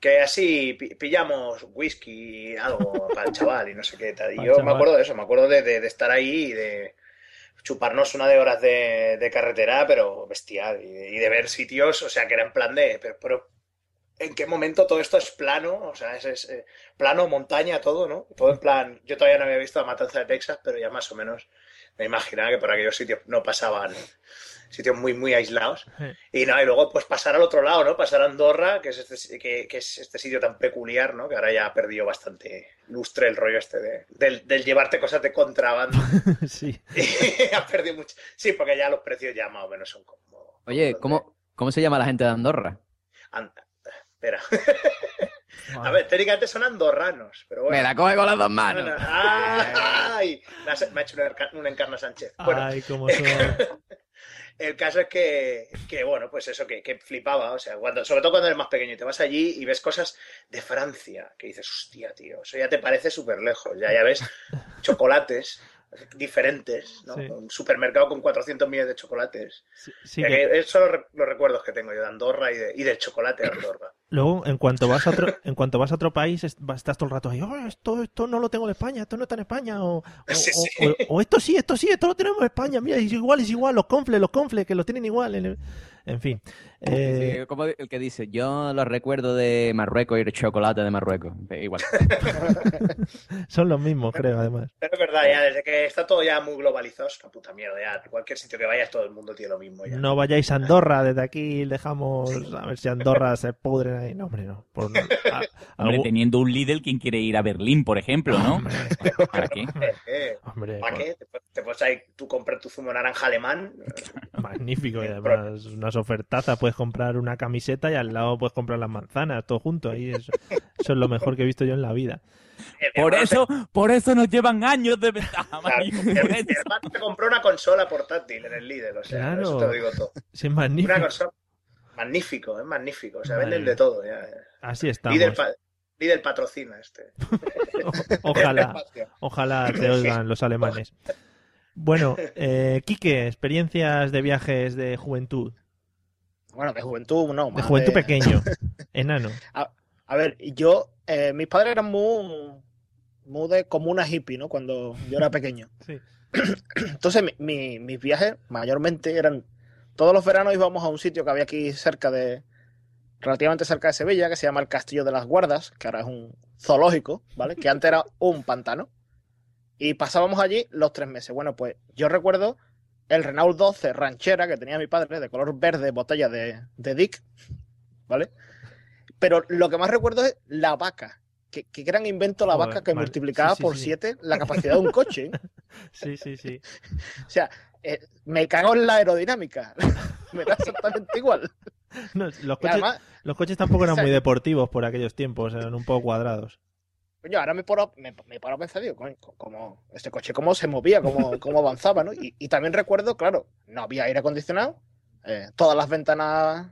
Que así pi- pillamos whisky, algo para el chaval y no sé qué tal. Y yo me acuerdo de eso, me acuerdo de, de- de estar ahí y de chuparnos una de horas de, de carretera, pero bestial. Y de, ver sitios, o sea, que era en plan de, pero, pero ¿en qué momento todo esto es plano? O sea, es, es, eh, plano, montaña, todo, ¿no? Todo en plan, yo todavía no había visto la matanza de Texas, pero ya más o menos me imaginaba que por aquellos sitios no pasaban sitios muy, muy aislados. Y nada, y luego pues pasar al otro lado, ¿no? Pasar a Andorra, que es este, que, que es este sitio tan peculiar, ¿no? Que ahora ya ha perdido bastante lustre el rollo este de, del, del llevarte cosas de contrabando. sí. ha perdido mucho. Sí, porque ya los precios ya más o menos son como... Oye, ¿cómo, ¿cómo se llama la gente de Andorra? Anda, espera. A ver, técnicamente son andorranos, pero bueno. Me la coge con las dos manos. No, no. ¡Ay! Me ha hecho un enca- un encarna Sánchez. Bueno, Ay, cómo son. el caso es que, que, bueno, pues eso, que, que flipaba, o sea, cuando, sobre todo cuando eres más pequeño y te vas allí y ves cosas de Francia, que dices, hostia, tío, eso ya te parece súper lejos, ya, ya ves chocolates diferentes, ¿no? Sí. Un supermercado con 400 millones de chocolates. Sí, sí que- Esos son los, re- los recuerdos que tengo yo de Andorra y, de- y del chocolate de Andorra. Luego, en cuanto vas a otro, en cuanto vas a otro país, estás todo el rato ahí, "Oh, esto, esto no lo tengo en España, esto no está en España, o, o- Sí, o- sí. o- o esto sí, esto sí, esto lo tenemos en España, mira, es igual, es igual, los confles, los confles, que los tienen igual. En, el- en fin. Eh, Sí, como el que dice, yo los recuerdo de Marruecos y el chocolate de Marruecos. Eh, Igual. son los mismos, creo, además. Pero es verdad, ya desde que está todo ya muy globalizado, es una puta mierda. Ya cualquier sitio que vayas, todo el mundo tiene lo mismo. Ya. No vayáis a Andorra, desde aquí dejamos a ver si Andorra se pudren ahí. No, hombre, no. Por, a- Hombre, teniendo un Lidl, ¿quién quiere ir a Berlín, por ejemplo, no? ¿Para qué? Eh, eh, hombre, ¿Para por- qué? Te, te puedes ahí tú comprar tu zumo naranja alemán. magnífico. Y además, unas ofertazas, puedes comprar una camiseta y al lado puedes comprar las manzanas, todo junto. Ahí eso, eso es lo mejor que he visto yo en la vida. Eh, Por eso, por eso nos llevan años de ventaja, mi, hermano se compró una consola portátil en el Lidl, o sea, Claro. eso te lo digo todo. Sí, es magnífico. Una consola magnífico, es magnífico, o sea, venden de todo. Ya. Así estamos. Lidl, pa- Lidl patrocina este. Ojalá, ojalá te oigan los alemanes. Bueno, eh, Quique, experiencias de viajes de juventud. Bueno, de juventud no. De juventud de- pequeño, enano. A, a ver, yo, eh, mis padres eran muy, muy de comuna hippie, ¿no? Cuando yo era pequeño. Sí. Entonces, mi- mi- mis viajes mayormente eran, todos los veranos íbamos a un sitio que había aquí cerca de, relativamente cerca de Sevilla, que se llama el Castillo de las Guardas, que ahora es un zoológico, ¿vale? Que antes era un pantano. Y pasábamos allí los tres meses. Bueno, pues yo recuerdo el Renault 12 ranchera que tenía mi padre, de color verde, botella de, de Dick, ¿vale? Pero lo que más recuerdo es la vaca. Que gran invento la Joder, vaca que multiplicaba sí, sí, por sí. siete la capacidad de un coche. Sí, sí, sí. O sea, eh, me cago en la aerodinámica. me da exactamente igual. No, los, coches, además, los coches tampoco eran muy deportivos por aquellos tiempos, eran un poco cuadrados. Coño, ahora me paro, me, me paro a pensar, digo, coño, como este coche cómo se movía, cómo, cómo avanzaba, ¿no? Y, y también recuerdo, claro, no había aire acondicionado, eh, todas las ventanas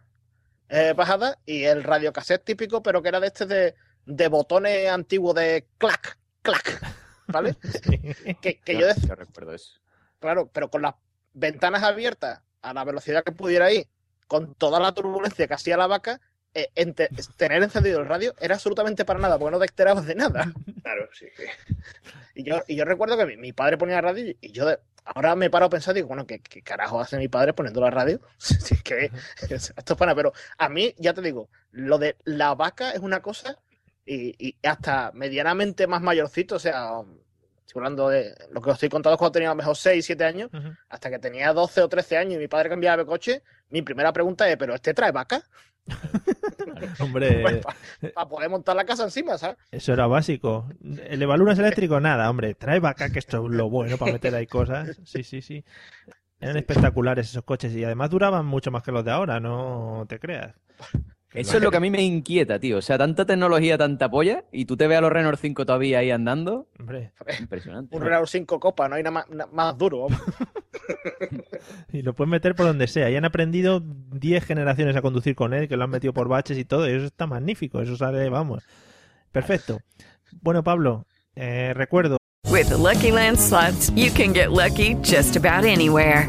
eh, bajadas y el radiocassette típico, pero que era de este de, de botones antiguos de clac, clac, ¿vale? que, que yo decía, Yo recuerdo eso. claro, pero con las ventanas abiertas a la velocidad que pudiera ir, con toda la turbulencia que hacía la vaca, eh, ente- tener encendido el radio era absolutamente para nada, porque no te enterabas de nada. Claro, sí. Y yo, y yo recuerdo que mi, mi padre ponía radio y yo de- ahora me paro a pensar, digo, bueno, ¿qué, qué carajo hace mi padre poniendo la radio? Sí, que esto es pana, pero a mí, ya te digo, lo de la vaca es una cosa y, y hasta medianamente más mayorcito, o sea, estoy hablando de lo que os estoy contando es cuando tenía a lo mejor 6, 7 años, hasta que tenía 12 o 13 años y mi padre cambiaba de coche, mi primera pregunta es, ¿pero este trae vaca? Hombre, Para poder montar la casa encima, ¿sabes? eso era básico. ¿El evalunas eléctrico? Nada, hombre. Trae vaca, que esto es lo bueno para meter ahí cosas. Sí, sí, sí. Eran espectaculares esos coches y además duraban mucho más que los de ahora, no te creas. Eso es lo que a mí me inquieta, tío. O sea, tanta tecnología, tanta polla, y tú te ves a los Renault 5 todavía ahí andando. Hombre, Impresionante. Un Renault 5 copas, no hay nada más, na- más duro. y lo puedes meter por donde sea. Y han aprendido 10 generaciones a conducir con él, que lo han metido por baches y todo. Y eso está magnífico. Eso sale, vamos. Perfecto. Bueno, Pablo, eh, recuerdo. With the Lucky Land you can get lucky just about anywhere.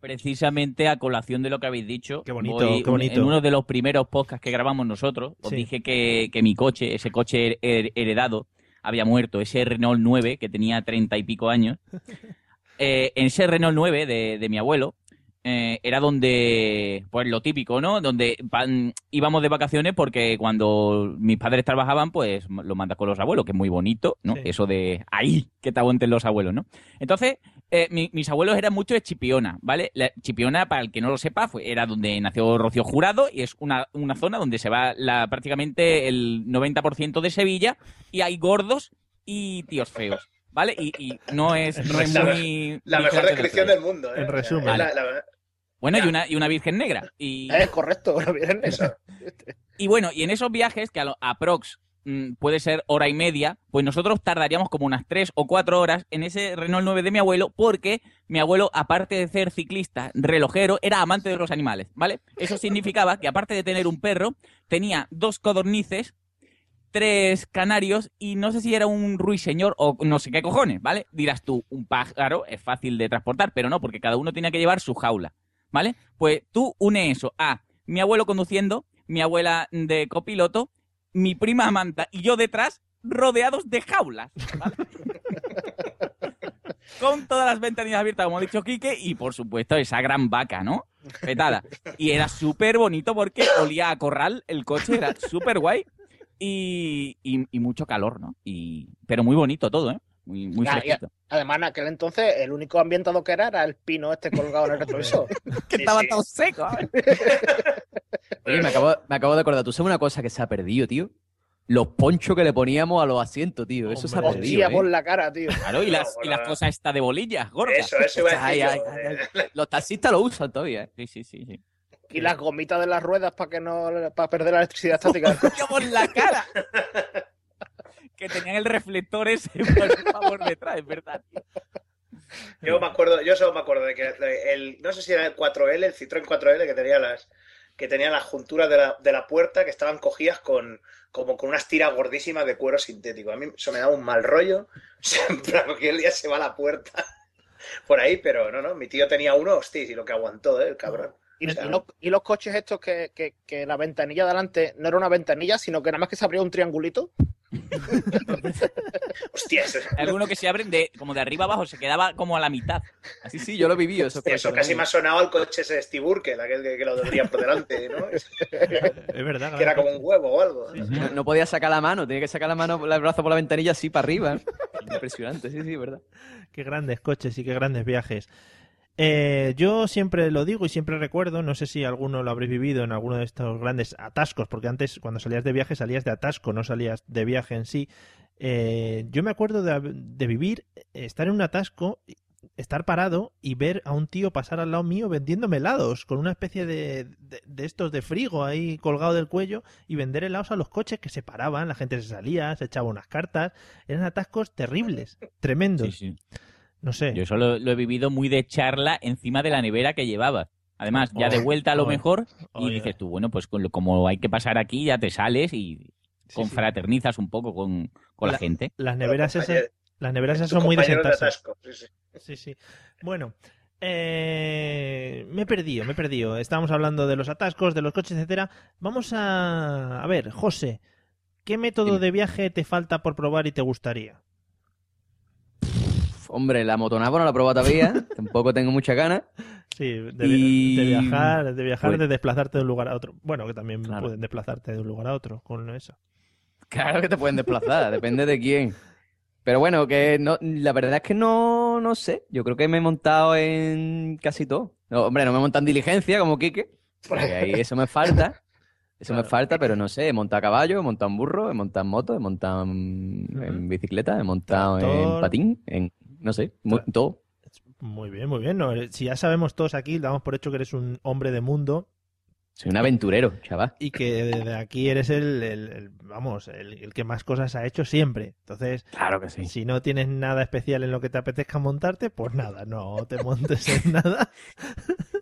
precisamente a colación de lo que habéis dicho, Qué bonito, voy- qué bonito. en uno de los primeros podcasts que grabamos nosotros, os Sí. dije que, que mi coche, ese coche her- heredado, había muerto, ese Renault 9, que tenía treinta y pico años. eh, en ese Renault 9 de, de mi abuelo, eh, era donde, pues lo típico, ¿no? Donde van- íbamos de vacaciones porque cuando mis padres trabajaban, pues lo mandas con los abuelos, que es muy bonito, ¿no? Sí. Eso de ahí, que te aguanten los abuelos, ¿no? Entonces, eh, mi- mis abuelos eran mucho de Chipiona, ¿vale? La, Chipiona, para el que no lo sepa, fue, era donde nació Rocío Jurado y es una, una zona donde se va la, prácticamente el 90% de Sevilla y hay gordos y tíos feos. ¿Vale? Y, y no es, muy. La mejor descripción del mundo. ¿eh? En resumen. Es la- la- Bueno, y una, y una virgen negra. Y, Es correcto, lo bien eso. y bueno, y en esos viajes, que a lo- aprox mm, puede ser hora y media, pues nosotros tardaríamos como unas tres o cuatro horas en ese Renault 9 de mi abuelo, porque mi abuelo, aparte de ser ciclista, relojero, era amante de los animales, ¿vale? Eso significaba que aparte de tener un perro, tenía dos codornices, tres canarios y no sé si era un ruiseñor o no sé qué cojones, ¿vale? Dirás tú, un pájaro es fácil de transportar, pero no, porque cada uno tenía que llevar su jaula, ¿vale? Pues tú une eso a mi abuelo conduciendo, mi abuela de copiloto, mi prima Amanda y yo detrás, rodeados de jaulas, ¿vale? Con todas las ventanillas abiertas, como ha dicho Quique, y por supuesto esa gran vaca, ¿no? Petada. Y era súper bonito porque olía a corral el coche, era súper guay. Y, y- y mucho calor, ¿no? Y, pero muy bonito todo, ¿eh? Muy, muy Ah, y además, en aquel entonces, el único ambientado que era era el pino este colgado en el retrovisor. que estaba todo seco. Oye, me acabo, me acabo de acordar. ¿Tú sabes una cosa que se ha perdido, tío? Los ponchos que le poníamos a los asientos, tío. Eso se ha perdido. Hostia, ¿eh? por la cara, tío. Claro, y las, y las cosas estas de bolillas, gordas. Eso, eso iba a decir. ay, yo, ay, eh, Los taxistas lo usan todavía. ¿eh? Sí, sí, sí, sí. Y las gomitas de las ruedas para que no para perder la electricidad estática del coche. ¡Tío, por la cara! que tenían el reflector ese por, por detrás, es verdad. tío. Yo me acuerdo, yo solo me acuerdo de que el, no sé si era el 4L, el Citroën 4L que tenía las que tenía las junturas de la, de la puerta que estaban cogidas con como con unas tiras gordísimas de cuero sintético. A mí eso me daba un mal rollo. En plan, cualquier día se va a la puerta por ahí, pero no, no, mi tío tenía uno, hostia, y lo que aguantó, ¿eh? el cabrón. Y, O sea, y los, y los coches estos que, que, que la ventanilla de adelante no era una ventanilla, sino que nada más que se abría un triangulito. Hostia, eso, Hay algunos que se abren de como de arriba abajo, se quedaba como a la mitad. Sí, sí, yo lo vivido. Eso, hostia, eso casi me ha sonado al coche ese de Steve Urkel, aquel que, que lo abría por delante, ¿no? Es verdad. que era como un huevo o algo. ¿no? No, no podía sacar la mano, tenía que sacar la mano, el brazo por la ventanilla así para arriba. Impresionante, sí, sí, verdad. Qué grandes coches y qué grandes viajes. Eh, yo siempre lo digo y siempre recuerdo, no sé si alguno lo habréis vivido en alguno de estos grandes atascos, porque antes cuando salías de viaje salías de atasco, no salías de viaje en sí. Eh, yo me acuerdo de, de vivir, estar en un atasco, estar parado y ver a un tío pasar al lado mío vendiéndome helados, con una especie de, de, de estos de frigo ahí colgado del cuello y vender helados a los coches que se paraban, la gente se salía, se echaba unas cartas, eran atascos terribles, tremendos. Sí, sí. No sé. Yo eso lo, lo he vivido muy de charla encima de la nevera que llevaba. Además, ya de vuelta a lo oh, mejor, y dices tú, bueno, pues con lo- como hay que pasar aquí, ya te sales y confraternizas un poco con, con la, La- gente. Las neveras esas, las neveras esas son muy de sí, sí. Sí, sí. Bueno, eh, me he perdido, me he perdido. Estábamos hablando de los atascos, de los coches, etcétera. Vamos a, a ver, José, ¿qué método de viaje te falta por probar y te gustaría? Hombre, la motonava no la he probado todavía, tampoco tengo muchas ganas. Sí, de, Y- de viajar, de viajar, Pues- de desplazarte de un lugar a otro. Bueno, que también Claro. pueden desplazarte de un lugar a otro con eso. Claro que te pueden desplazar, depende de quién. Pero bueno, que no, la verdad es que no, no sé. Yo creo que me he montado en casi todo. No, hombre, no me he montado en diligencia como Quique, porque ahí eso me falta. Eso me falta, pero no sé. He montado a caballo, he montado en burro, he montado en moto, he montado en, en bicicleta, he montado Tractor. en patín, en no sé, mu- Tra- todo. Muy bien, muy bien. No, eh, si ya sabemos todos aquí, damos por hecho que eres un hombre de mundo Soy un aventurero, chaval. y que desde aquí eres el, el- el- vamos, el, el que más cosas ha hecho siempre. Entonces, Claro que sí. si no tienes nada especial en lo que te apetezca montarte, pues nada, no te montes en nada.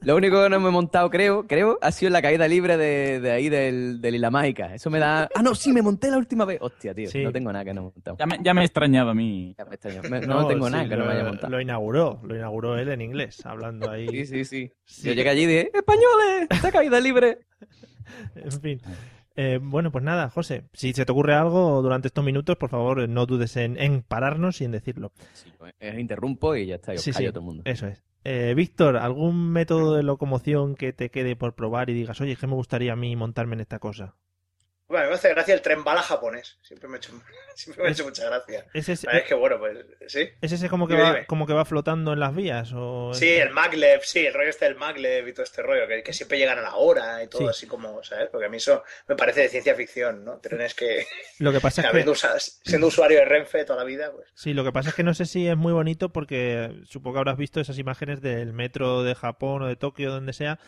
Lo único que no me he montado, creo, creo, ha sido en la caída libre de, de ahí del, del Isla Mágica. Eso me da. Ah, no, sí, me monté la última vez. Hostia, tío, Sí. no tengo nada que no me he montado. Ya me, ya me extrañaba a mí. Ya me extraño. Me- no, tengo sí, nada que no lo, me haya montado. Lo inauguró, lo inauguró él en inglés, hablando ahí. Sí, sí, sí. Sí. Yo llegué allí y dije, ¡españoles! ¡Esta caída libre! En fin. Eh, bueno, pues nada, José, si se te ocurre algo durante estos minutos, por favor, no dudes en, en pararnos y en decirlo. Sí, pues, eh, interrumpo y ya está, yo Sí, callo sí, a todo el mundo. eso es. Eh, Víctor, ¿algún método de locomoción que te quede por probar y digas, oye, que me gustaría a mí montarme en esta cosa? Bueno, me hace gracia el tren bala japonés. Siempre me ha hecho, siempre me ha hecho mucha gracia. ¿Es ese, Es que bueno, pues sí. ¿es ese como que, Dime, va, dime. como que va flotando en las vías? O... Sí, el maglev, sí, el rollo este del maglev y todo este rollo, que, que siempre llegan a la hora y todo Sí. así como, ¿sabes? Porque a mí eso me parece de ciencia ficción, ¿no? Trenes que, Lo que pasa es que... siendo usuario de Renfe toda la vida, pues... Sí, lo que pasa es que no sé si es muy bonito porque supongo que habrás visto esas imágenes del metro de Japón o de Tokio, donde sea,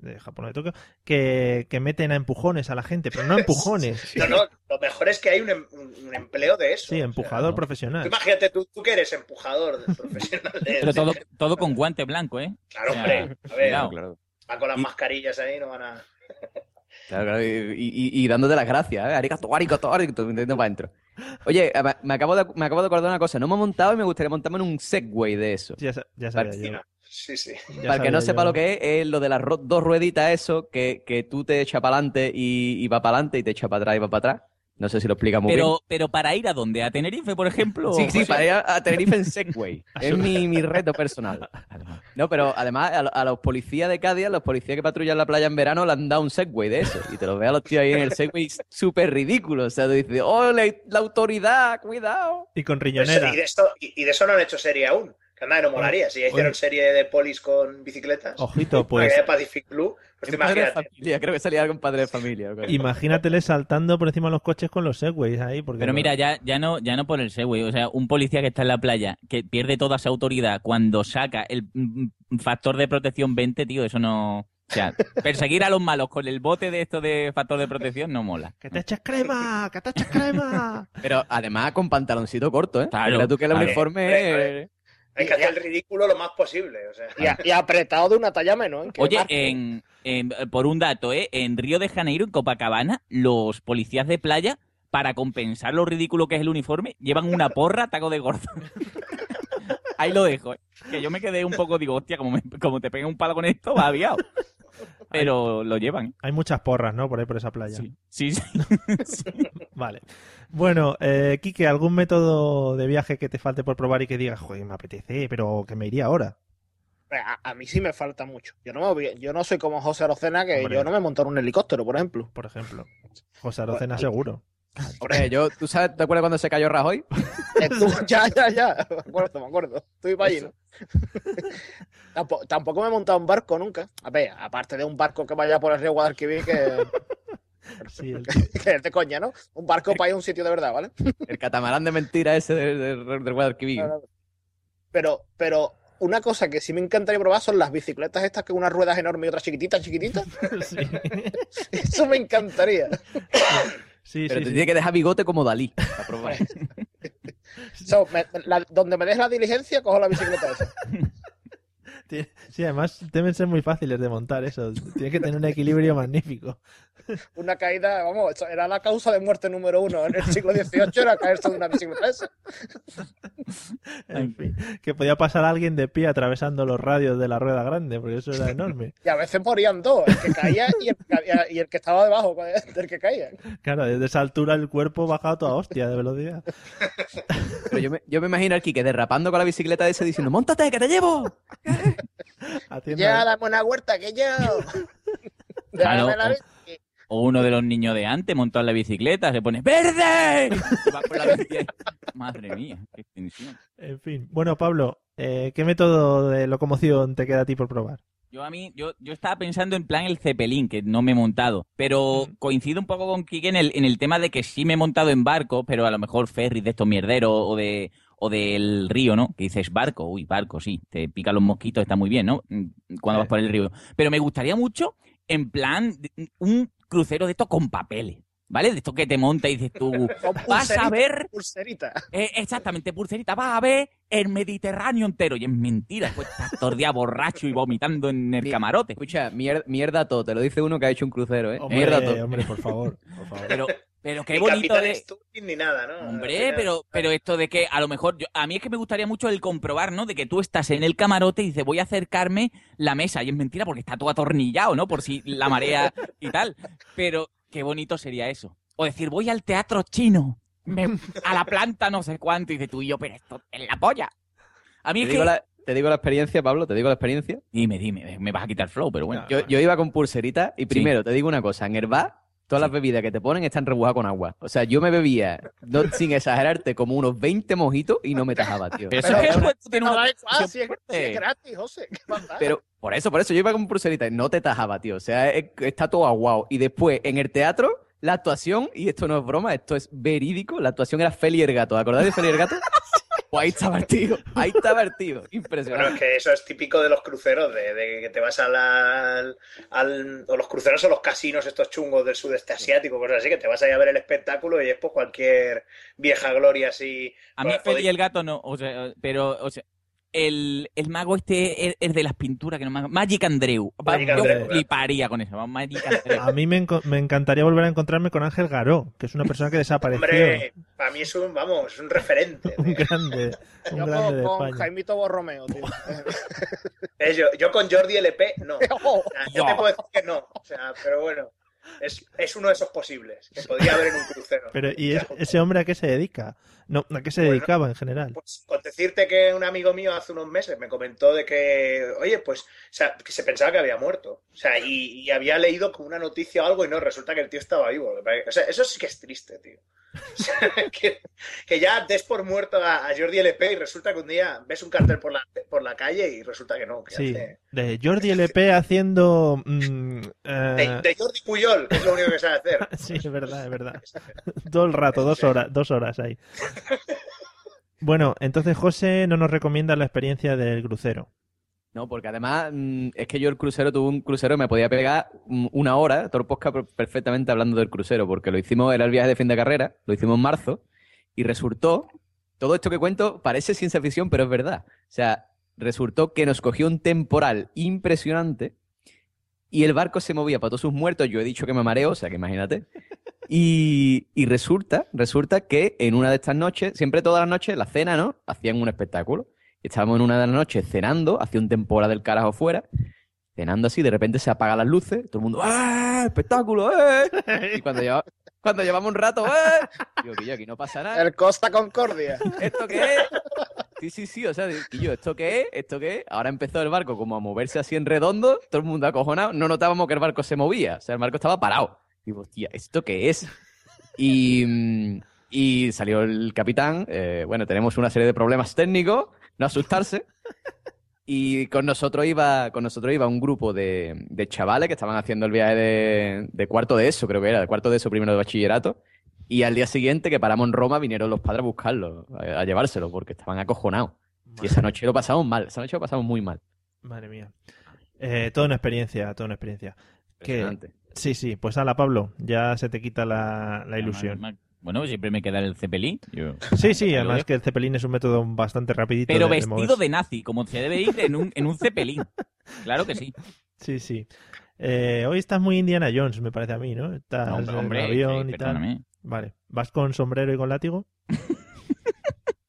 de Japón o de Tokio, que, que meten a empujones a la gente, pero no empujones. No, no, lo mejor es que hay un, em- un- empleo de eso. Sí, empujador profesional. Tú imagínate, tú, tú que eres empujador profesional de Pero todo, todo con guante blanco, ¿eh? Claro, O sea, hombre, a ver, cuidado. Claro. van con las mascarillas ahí, no van a... Claro, claro, y, y- y dándote las gracias, ¿eh? Arigato, arigato, arigato, metiendo para adentro. Oye, me- me acabo, de, me acabo de acordar una cosa. No me he montado y me gustaría montarme en un Segway de eso. Ya, ya sabía yo. Sí, sí. Ya Para el que no sepa lo que es, es lo de las dos rueditas, eso, que, que tú te echas para adelante y, y va para adelante y te echa para atrás y va para atrás. No sé si lo explica muy Pero, pero para ir a dónde? ¿A Tenerife, por ejemplo? bien. Sí, sí, José? para ir a, a Tenerife en Segway. es mi, mi reto personal. No, pero además a, lo- a los policías de Cádiz, a los policías que patrullan la playa en verano, le han dado un Segway de eso. Y te lo ves a los tíos ahí en el Segway súper ridículo. O sea, tú dices, ¡oh, la, la autoridad! ¡Cuidado! Y con riñonera. y, de esto, y, y de eso no han hecho serie aún. Que anda, no molaría. Si ya hicieron serie de polis con bicicletas, Ojito, pues de Pacific Blue, pues imagínate. familia, creo que salía algo en padre de familia. imagínatele saltando por encima de los coches con los Segways ahí. Porque Pero mira, ya, ya no, ya no por el Segway. O sea, un policía que está en la playa, que pierde toda su autoridad cuando saca el mm, factor de protección 20, tío, eso no. O sea, perseguir a los malos con el bote de esto de factor de protección no mola. ¡Que te eches crema! ¡Que te eches crema! Pero además con pantaloncito corto, ¿eh? Claro, Mira tú que el vale. uniforme... Eh, Hay que hacer el ridículo lo más posible. O sea. Y, a- y apretado de una talla menos. ¿eh? Que Oye, marque. en, en- por un dato, ¿eh? en Río de Janeiro, en Copacabana, los policías de playa, para compensar lo ridículo que es el uniforme, llevan una porra taco de gordo. Ahí lo dejo. ¿eh? Que yo me quedé un poco, digo, hostia, como, me- como te peguen un palo con esto, va aviado. Pero lo llevan. ¿eh? Hay muchas porras, ¿no? Por ahí, por esa playa. Sí, sí. sí. Vale. Bueno, eh, Quique, ¿algún método de viaje que te falte por probar y que digas, joder, me apetece, pero que me iría ahora? A, a mí sí me falta mucho. Yo no, me voy- yo no soy como José Arocena, que Hombre. yo no me monto en un helicóptero, por ejemplo. Por ejemplo. José Arocena seguro. Hombre, yo, ¿tú sabes, te acuerdas cuando se cayó Rajoy? Eh, ya, ya, ya. Me acuerdo, me acuerdo. Estoy para allí, ¿no? tampoco, tampoco me he montado en barco nunca. A ver, aparte de un barco que vaya por el río Guadalquivir, que, Sí, el- que es de coña, ¿no? Un barco para ir a un sitio de verdad, ¿vale? El catamarán de mentira ese del, del Guadalquivir. Pero, pero una cosa que sí me encantaría probar son las bicicletas estas que unas ruedas enormes y otras chiquititas, chiquititas. sí. Eso me encantaría. Sí, Pero sí, te sí. tiene que dejar bigote como Dalí para probar. So, me- la- donde me des la diligencia, cojo la bicicleta esa. Sí, además deben ser muy fáciles de montar eso. Tiene que tener un equilibrio magnífico. Una caída, vamos, eso era la causa de muerte número uno en el siglo XVIII, era caerse de una bicicleta esa. En fin, que podía pasar alguien de pie atravesando los radios de la rueda grande, porque eso era enorme. Y a veces morían dos, el que caía y el, que- y el que estaba debajo del que caía. Claro, desde esa altura el cuerpo baja a toda hostia de velocidad. Pero yo me, yo me imagino al Quique derrapando con la bicicleta ese diciendo ¡Móntate, que te llevo! Haciendo- Ya, dame una huerta, que yo. Claro, Déjame la o- uno de los niños de antes montado en la bicicleta, se pone ¡Verde! Va por la bici. Madre mía, qué tensión. En fin. Bueno, Pablo, eh, ¿qué método de locomoción te queda a ti por probar? Yo a mí, yo, yo estaba pensando en plan el Cepelín, que no me he montado, pero coincido un poco con Quique en el, en el tema de que sí me he montado en barco, pero a lo mejor ferry de estos mierderos o de o del río, ¿no? Que dices barco, uy, barco, sí, te pican los mosquitos, está muy bien, ¿no? Mm, Cuando vas por el río. Pero me gustaría mucho, en plan, un crucero de estos con papeles, ¿vale? De estos que te monta y dices tú, vas a ver Pulserita. eh, exactamente, pulserita, vas a ver el Mediterráneo entero. Y es mentira, pues estás todo el día borracho y vomitando en el camarote. Escucha, mier- mierda todo, te lo dice uno que ha hecho un crucero, ¿eh? Hombre, mierda todo. hombre, por favor. Por favor. Pero, pero qué Ni bonito de... Ni nada, ¿no? Hombre, pero, pero esto de que a lo mejor, yo- a mí es que me gustaría mucho el comprobar, ¿no? De que tú estás en el camarote y dices, voy a acercarme la mesa. Y es mentira porque está todo atornillado, ¿no? Por si la marea y tal. Pero qué bonito sería eso. O decir, voy al teatro chino, me- a la planta no sé cuánto, y dices tú y yo, pero esto es la polla. A mí Te es digo, que... la, te digo la experiencia, Pablo, te digo la experiencia. Dime, dime, me vas a quitar flow, pero bueno. Yo, yo iba con pulserita y primero te digo una cosa, en el bar todas las bebidas que te ponen están rebujadas con agua. O sea, yo me bebía, no, sin exagerarte, como unos 20 mojitos y no me tajaba, tío. Pero eso es que tiene No, una si es, si es gratis, José. Pero por eso, por eso, yo iba con pulserita y no te tajaba, tío. O sea, es- está todo aguado. Y después, en el teatro, la actuación, y esto no es broma, esto es verídico, la actuación era Feli el Gato. ¿Acordáis de Feli el Gato? Pues ahí el tío, ahí estaba el tío. Bueno, Impresionante. es que eso es típico de los cruceros, de, de que te vas al, al, al- o los cruceros o los casinos estos chungos del sudeste asiático, cosas así, que te vas ahí a ver el espectáculo y es por cualquier vieja gloria así. A mí Pues, Feli y el gato no, o sea, pero, o sea, el, el mago este es, es de las pinturas que no me Magic Andreu. Magic yo Andreu, claro. fliparía con eso, Magic Andreu. A mí me, me encantaría volver a encontrarme con Ángel Garó, que es una persona que desapareció. Hombre, para mí es un, vamos, es un referente. Un grande, un Yo grande con, de con. Jaimito Borromeo, tío. Eh, yo, yo con Jordi LP, no. Oh, O sea, yo te puedo decir que no. O sea, pero bueno, es, es uno de esos posibles que podría haber en un crucero. Pero, ¿y es- ese hombre a qué se dedica? No, ¿A qué se Bueno, dedicaba en general? Pues con decirte que un amigo mío hace unos meses me comentó de que, oye, pues, o sea, que se pensaba que había muerto. O sea, y, y había leído como una noticia o algo y no, resulta que el tío estaba vivo. O sea, eso sí que es triste, tío. O sea, que, que ya des por muerto a, a Jordi LP y resulta que un día ves un cartel por la, por la calle y resulta que no. Que Sí, hace- de Jordi LP haciendo... mm, eh, de, de Jordi Puyol, que es lo único que sabe hacer. Sí, es verdad, es verdad. Todo el rato, dos horas, dos horas ahí. Bueno, entonces José no nos recomienda la experiencia del crucero. No, porque además mm, es que yo el crucero tuve un crucero me podía pegar mm, una hora, per- perfectamente hablando del crucero, porque lo hicimos, era el viaje de fin de carrera, lo hicimos en marzo, y resultó, todo esto que cuento parece ciencia ficción, pero es verdad. O sea, resultó que nos cogió un temporal impresionante y el barco se movía para todos sus muertos. Yo he dicho que me mareo, o sea que imagínate. Y, y resulta, resulta que en una de estas noches, siempre todas las noches, la cena, ¿no? Hacían un espectáculo. Estábamos en una de las noches cenando, hacía un temporada del carajo fuera, cenando así, de repente se apagan las luces, todo el mundo, ¡ah! ¡Espectáculo! ¡eh! Y cuando, lleva- cuando llevamos un rato, ¡eh! Digo, que yo aquí no pasa nada. El Costa Concordia. ¿Esto qué es? Sí, sí, sí, o sea, yo, ¿esto qué es? ¿Esto qué es? Ahora empezó el barco como a moverse así en redondo, todo el mundo acojonado, no notábamos que el barco se movía, o sea, el barco estaba parado. Digo, hostia, ¿esto qué es? Y, mm, y salió el capitán, eh, bueno, tenemos una serie de problemas técnicos, no asustarse. Y con nosotros iba, con nosotros iba un grupo de, de chavales que estaban haciendo el viaje de, de cuarto de eso, creo que era, de cuarto de eso primero de bachillerato. Y al día siguiente que paramos en Roma vinieron los padres a buscarlo, a, a llevárselo, porque estaban acojonados. Y esa noche lo pasamos mal, esa noche lo pasamos muy mal. Madre mía. Eh, toda una experiencia, toda una experiencia. Que, Impresionante. Sí, sí, pues ala, Pablo, ya se te quita la, la ilusión. Bueno, siempre me queda el cepelín. yo- Sí, sí, además que el cepelín es un método bastante rapidito. Pero de- vestido de nazi, como se debe ir en un, en un cepelín. Claro que sí. Sí, sí. Eh, hoy estás muy Indiana Jones, me parece a mí, ¿no? Estás No, en el avión sí, y tal. Vale. ¿Vas con sombrero y con látigo?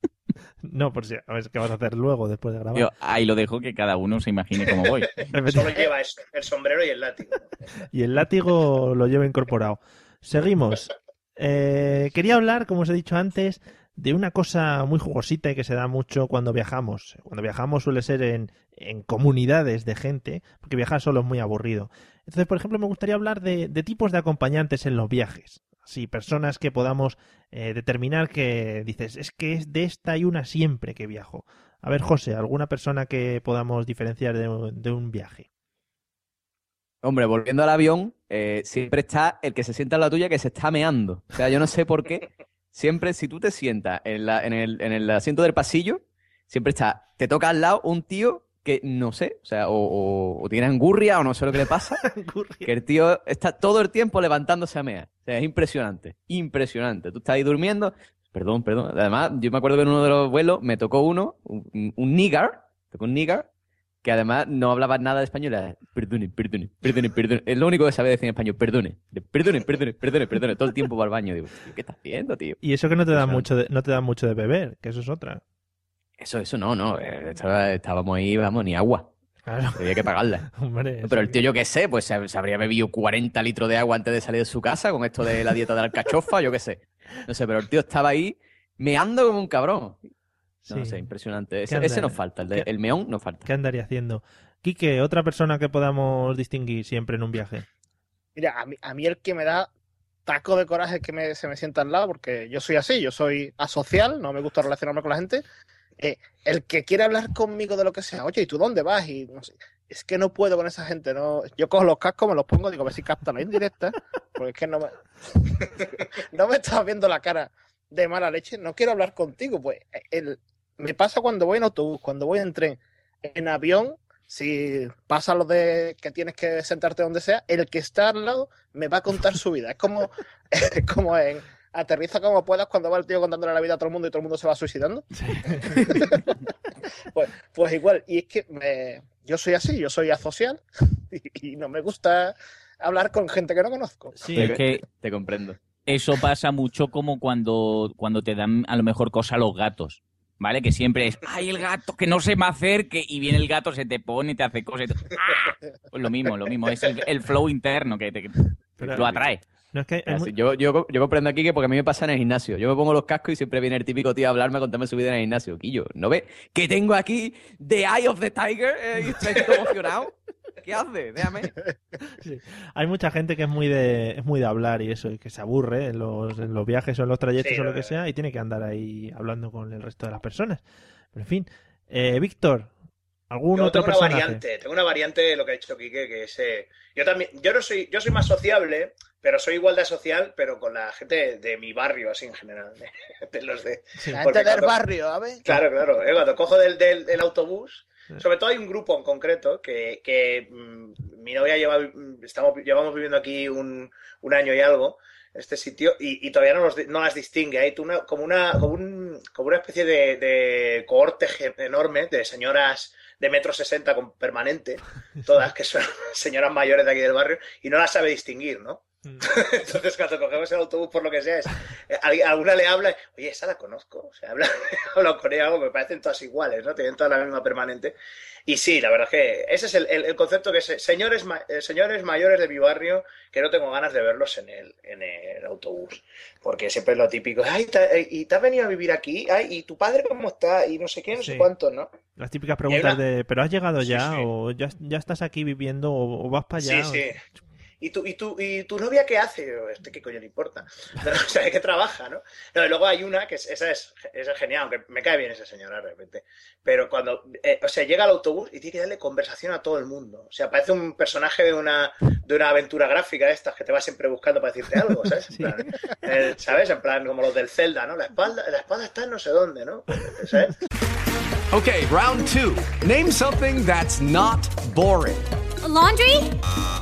no, por si a ver qué vas a hacer luego después de grabar. Yo ahí lo dejo que cada uno se imagine cómo voy. Solo lleva eso, el sombrero y el látigo. y el látigo lo lleva incorporado. Seguimos. Eh, quería hablar, como os he dicho antes, de una cosa muy jugosita y que se da mucho cuando viajamos. Cuando viajamos suele ser en, en comunidades de gente, porque viajar solo es muy aburrido. Entonces, por ejemplo, me gustaría hablar de, de tipos de acompañantes en los viajes. Así, personas que podamos eh, determinar que dices, es que es de esta y una siempre que viajo. A ver, José, ¿alguna persona que podamos diferenciar de, un- viaje? Hombre, volviendo al avión, eh, siempre está el que se sienta en la tuya que se está meando. O sea, yo no sé por qué. Siempre, si tú te sientas en, la- en el, en el asiento del pasillo, siempre está, te toca al lado un tío que no sé, o sea, o, o- o tiene angurria o no sé lo que le pasa, que el tío está todo el tiempo levantándose a mear. O sea, es impresionante, impresionante. Tú estás ahí durmiendo, perdón, perdón. Además, yo me acuerdo que en uno de los vuelos me tocó uno, un, un nigger, tocó un nigger, que además no hablaba nada de español, era perdone, perdone, perdone, perdone. Es lo único que sabe decir en español, perdone, perdone, perdone, perdone, perdone. Todo el tiempo va al baño. Digo, "Tío, ¿qué estás haciendo, tío? Y eso que no te da mucho de, no te da mucho de beber, que eso es otra. Eso, eso no, no. eh, estaba- estábamos ahí, vamos, ni agua. Claro. Había que pagarla. Hombre, Pero el tío, yo qué sé, pues se, se habría bebido 40 litros de agua antes de salir de su casa con esto de la dieta de la alcachofa, yo qué sé. No sé, pero el tío estaba ahí meando como un cabrón. No, Sí. sé, impresionante. ¿Qué Ese, nos falta, el, de- qué- el meón nos falta. ¿Qué andaría haciendo? Quique, otra persona que podamos distinguir siempre en un viaje. Mira, a mí, a mí el que me da taco de coraje es que me, se me sienta al lado, porque yo soy así, yo soy asocial, no me gusta relacionarme con la gente. Eh, el que quiere hablar conmigo de lo que sea, oye, ¿y tú dónde vas? Y no sé, es que no puedo con esa gente, no. Yo cojo los cascos, me los pongo, digo, a ver si captan la indirecta, porque es que no me, no me estás viendo la cara de mala leche, no quiero hablar contigo, pues el, me pasa cuando voy en autobús, cuando voy en tren, en avión, si pasa lo de que tienes que sentarte donde sea, el que está al lado me va a contar su vida. Es como, es como en aterriza como puedas cuando va el tío contándole la vida a todo el mundo y todo el mundo se va suicidando. pues, pues igual, y es que me- yo soy así, yo soy asocial y, y no me gusta hablar con gente que no conozco. Sí, Es que Te comprendo. eso pasa mucho como cuando, cuando te dan a lo mejor cosa los gatos. ¿Vale? Que siempre es, ay, el gato, que no se me acerque, y viene el gato, se te pone y te hace cosas. y ¡ah! Pues lo mismo, lo mismo, es el, el flow interno que te que Pero- lo atrae. No es que hay Así, mu- yo, yo, yo comprendo aquí que porque a mí me pasa en el gimnasio. Yo me pongo los cascos y siempre viene el típico tío a hablarme, a contarme su vida en el gimnasio. Quillo, ¿no ves? Que tengo aquí The Eye of the Tiger eh, y estoy emocionado. ¿Qué hace? Déjame. sí. hay mucha gente que es muy de es muy de hablar y eso, y que se aburre en los, en los viajes o en los trayectos Sí, o lo que sea y tiene que andar ahí hablando con el resto de las personas. Pero en fin, eh, Víctor, ¿algún Yo otro tengo una variante, tengo una variante de lo que ha dicho Quique, que es eh, yo también, yo no soy, yo soy más sociable, pero soy igual de social, pero con la gente de mi barrio, así en general, de, de los de. La gente del barrio, a ver. Claro, claro. eh, cuando cojo del, del- del autobús, sobre todo hay un grupo en concreto que, que, mm, mi novia lleva, mm, estamos, llevamos viviendo aquí un, un año y algo, en este sitio, y, y todavía no, los no las distingue. Hay una, como, una, como, un- como una especie de, de cohorte enorme de señoras de metro sesenta con permanente, todas que son señoras mayores de aquí del barrio, y no las sabe distinguir, ¿no? Mm. Entonces, cuando cogemos el autobús, por lo que sea, es, eh, alguna le habla, oye, esa la conozco. O sea, habla, hablo con ella, me parecen todas iguales, ¿no? Tienen toda la misma permanente. Y sí, la verdad es que ese es el, el- el concepto que es, señores, ma- eh, señores mayores de mi barrio, que no tengo ganas de verlos en el, en el autobús. Porque siempre es lo típico, ay, eh, ¿y te has venido a vivir aquí? Ay, ¿y tu padre cómo está? Y no sé qué, no Sí. sé cuánto, ¿no? Las típicas preguntas una- de, ¿pero has llegado Sí, ya? sí. ¿O ya, ya estás aquí viviendo? ¿O, o vas para allá? Sí, sí. ¿Y tu, y, tu, ¿Y tu novia qué hace? Este qué coño le importa. No, o sea, ¿de qué trabaja, no? No, y luego hay una que es, esa, es, esa es genial, aunque me cae bien esa señora de repente. Pero cuando, eh, o sea, llega al autobús y tiene que darle conversación a todo el mundo. O sea, parece un personaje de una, de una aventura gráfica de estas que te va siempre buscando para decirte algo, ¿sabes? En Sí. plan, eh, ¿Sabes? En plan, como los del Zelda, ¿no? La espalda, la espada está en no sé dónde, ¿no? ¿Sabes? Okay, round two. Name something that's not boring. A laundry?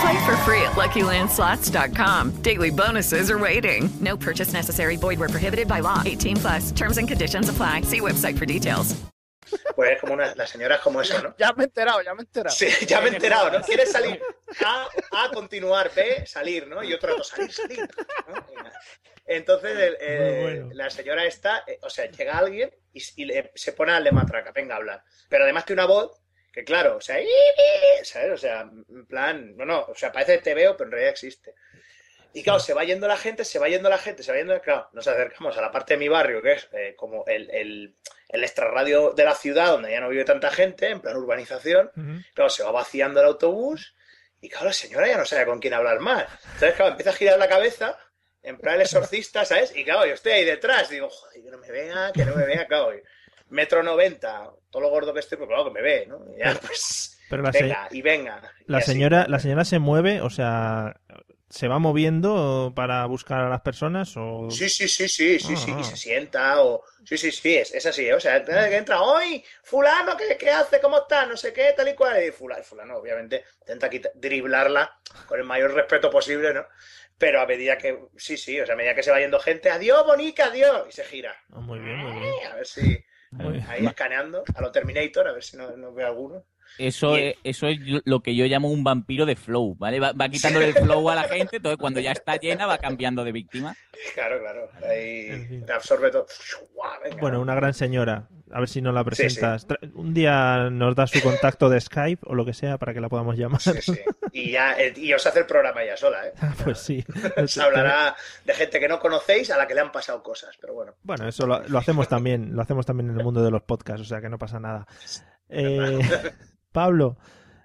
Play for free at LuckyLandSlots.com. Daily bonuses are waiting. No purchase necessary. Void where prohibited by law. 18 plus. Terms and conditions apply. See website for details. Pues es como una, la señora es como eso, ¿no? Ya me he enterado, ya me he enterado. Sí, ya me he enterado, ¿no? Quieres salir A, A, continuar, B, salir, ¿no? Y otro rato, salir, salir. ¿no? Entonces, el- el- Muy bueno. la señora está, eh, o sea, llega alguien y, y le- se pone al de matraca, venga a hablar. Pero además tiene una voz que, claro, o sea, ¿sabes? O sea, en plan, no, no, o sea, parece que te veo, pero en realidad existe. Y claro, se va yendo la gente, se va yendo la gente, se va yendo, claro, nos acercamos a la parte de mi barrio, que es eh, como el, el, el extrarradio de la ciudad, donde ya no vive tanta gente, en plan urbanización. Ujú. Claro, se va vaciando el autobús y claro, la señora ya no sabe con quién hablar más. Entonces, claro, empieza a girar la cabeza, en plan el exorcista, ¿sabes? Y claro, yo estoy ahí detrás, digo, joder, que no me vea, que no me vea, claro. Metro noventa, todo lo gordo que estoy, pues claro que me ve, ¿no? Y ya, pues, Pero la, se- venga, y venga. la señora, la señora se mueve, o sea, así. la señora se mueve, o sea, se va moviendo para buscar a las personas o Sí, sí, sí, sí, sí, sí, Ah. y se sienta o... Sí, sí, sí, es, es así, ¿eh? o sea, entra, entra hoy, fulano, ¿qué, qué hace? ¿Cómo está? No sé qué, tal y cual. Y fulano, fulano obviamente, intenta driblarla con el mayor respeto posible, ¿no? Pero a medida que, sí, sí, o sea, a medida que se va yendo gente, adiós, bonica, adiós, y se gira. Ah, muy bien, muy bien. A ver si, ahí escaneando, a lo Terminator, a ver si no, no ve alguno. Eso es, eso es lo que yo llamo un vampiro de flow, ¿vale? Va, va quitándole el flow a la gente, entonces cuando ya está llena va cambiando de víctima. Claro, claro, ahí te absorbe todo. Venga. Bueno, una gran señora. A ver si nos la presentas. Un día nos das su contacto de Skype o lo que sea para que la podamos llamar. Sí, sí. Y ya, eh, y os hace el programa ya sola, ¿eh? pues sí. Se hablará de gente que no conocéis a la que le han pasado cosas, pero bueno. Bueno, eso lo, lo hacemos también, lo hacemos también en el mundo de los podcasts, o sea que no pasa nada. Eh, Pablo,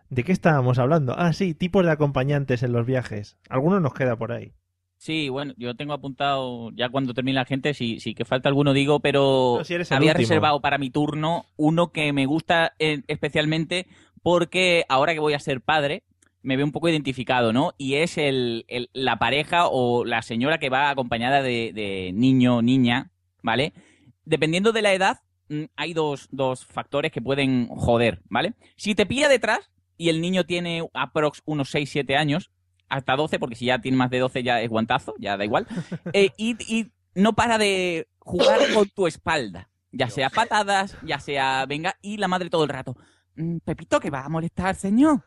¿de qué estábamos hablando? Ah, sí, tipos de acompañantes en los viajes. Alguno nos queda por ahí. Sí, bueno, yo tengo apuntado, ya cuando termine la gente, si, si que falta alguno digo, pero No, si había último. reservado para mi turno uno que me gusta eh, especialmente porque ahora que voy a ser padre, me veo un poco identificado, ¿no? Y es el, el- la pareja o la señora que va acompañada de, de niño, niña, ¿vale? Dependiendo de la edad, hay dos, dos factores que pueden joder, ¿vale? Si te pilla detrás y el niño tiene aprox unos 6, 7 años, hasta 12, porque si ya tiene más de 12 ya es guantazo, ya da igual, eh, y, y no para de jugar con tu espalda, ya sea patadas, ya sea venga, y la madre todo el rato. "Mm, Pepito, que va a molestar, señor.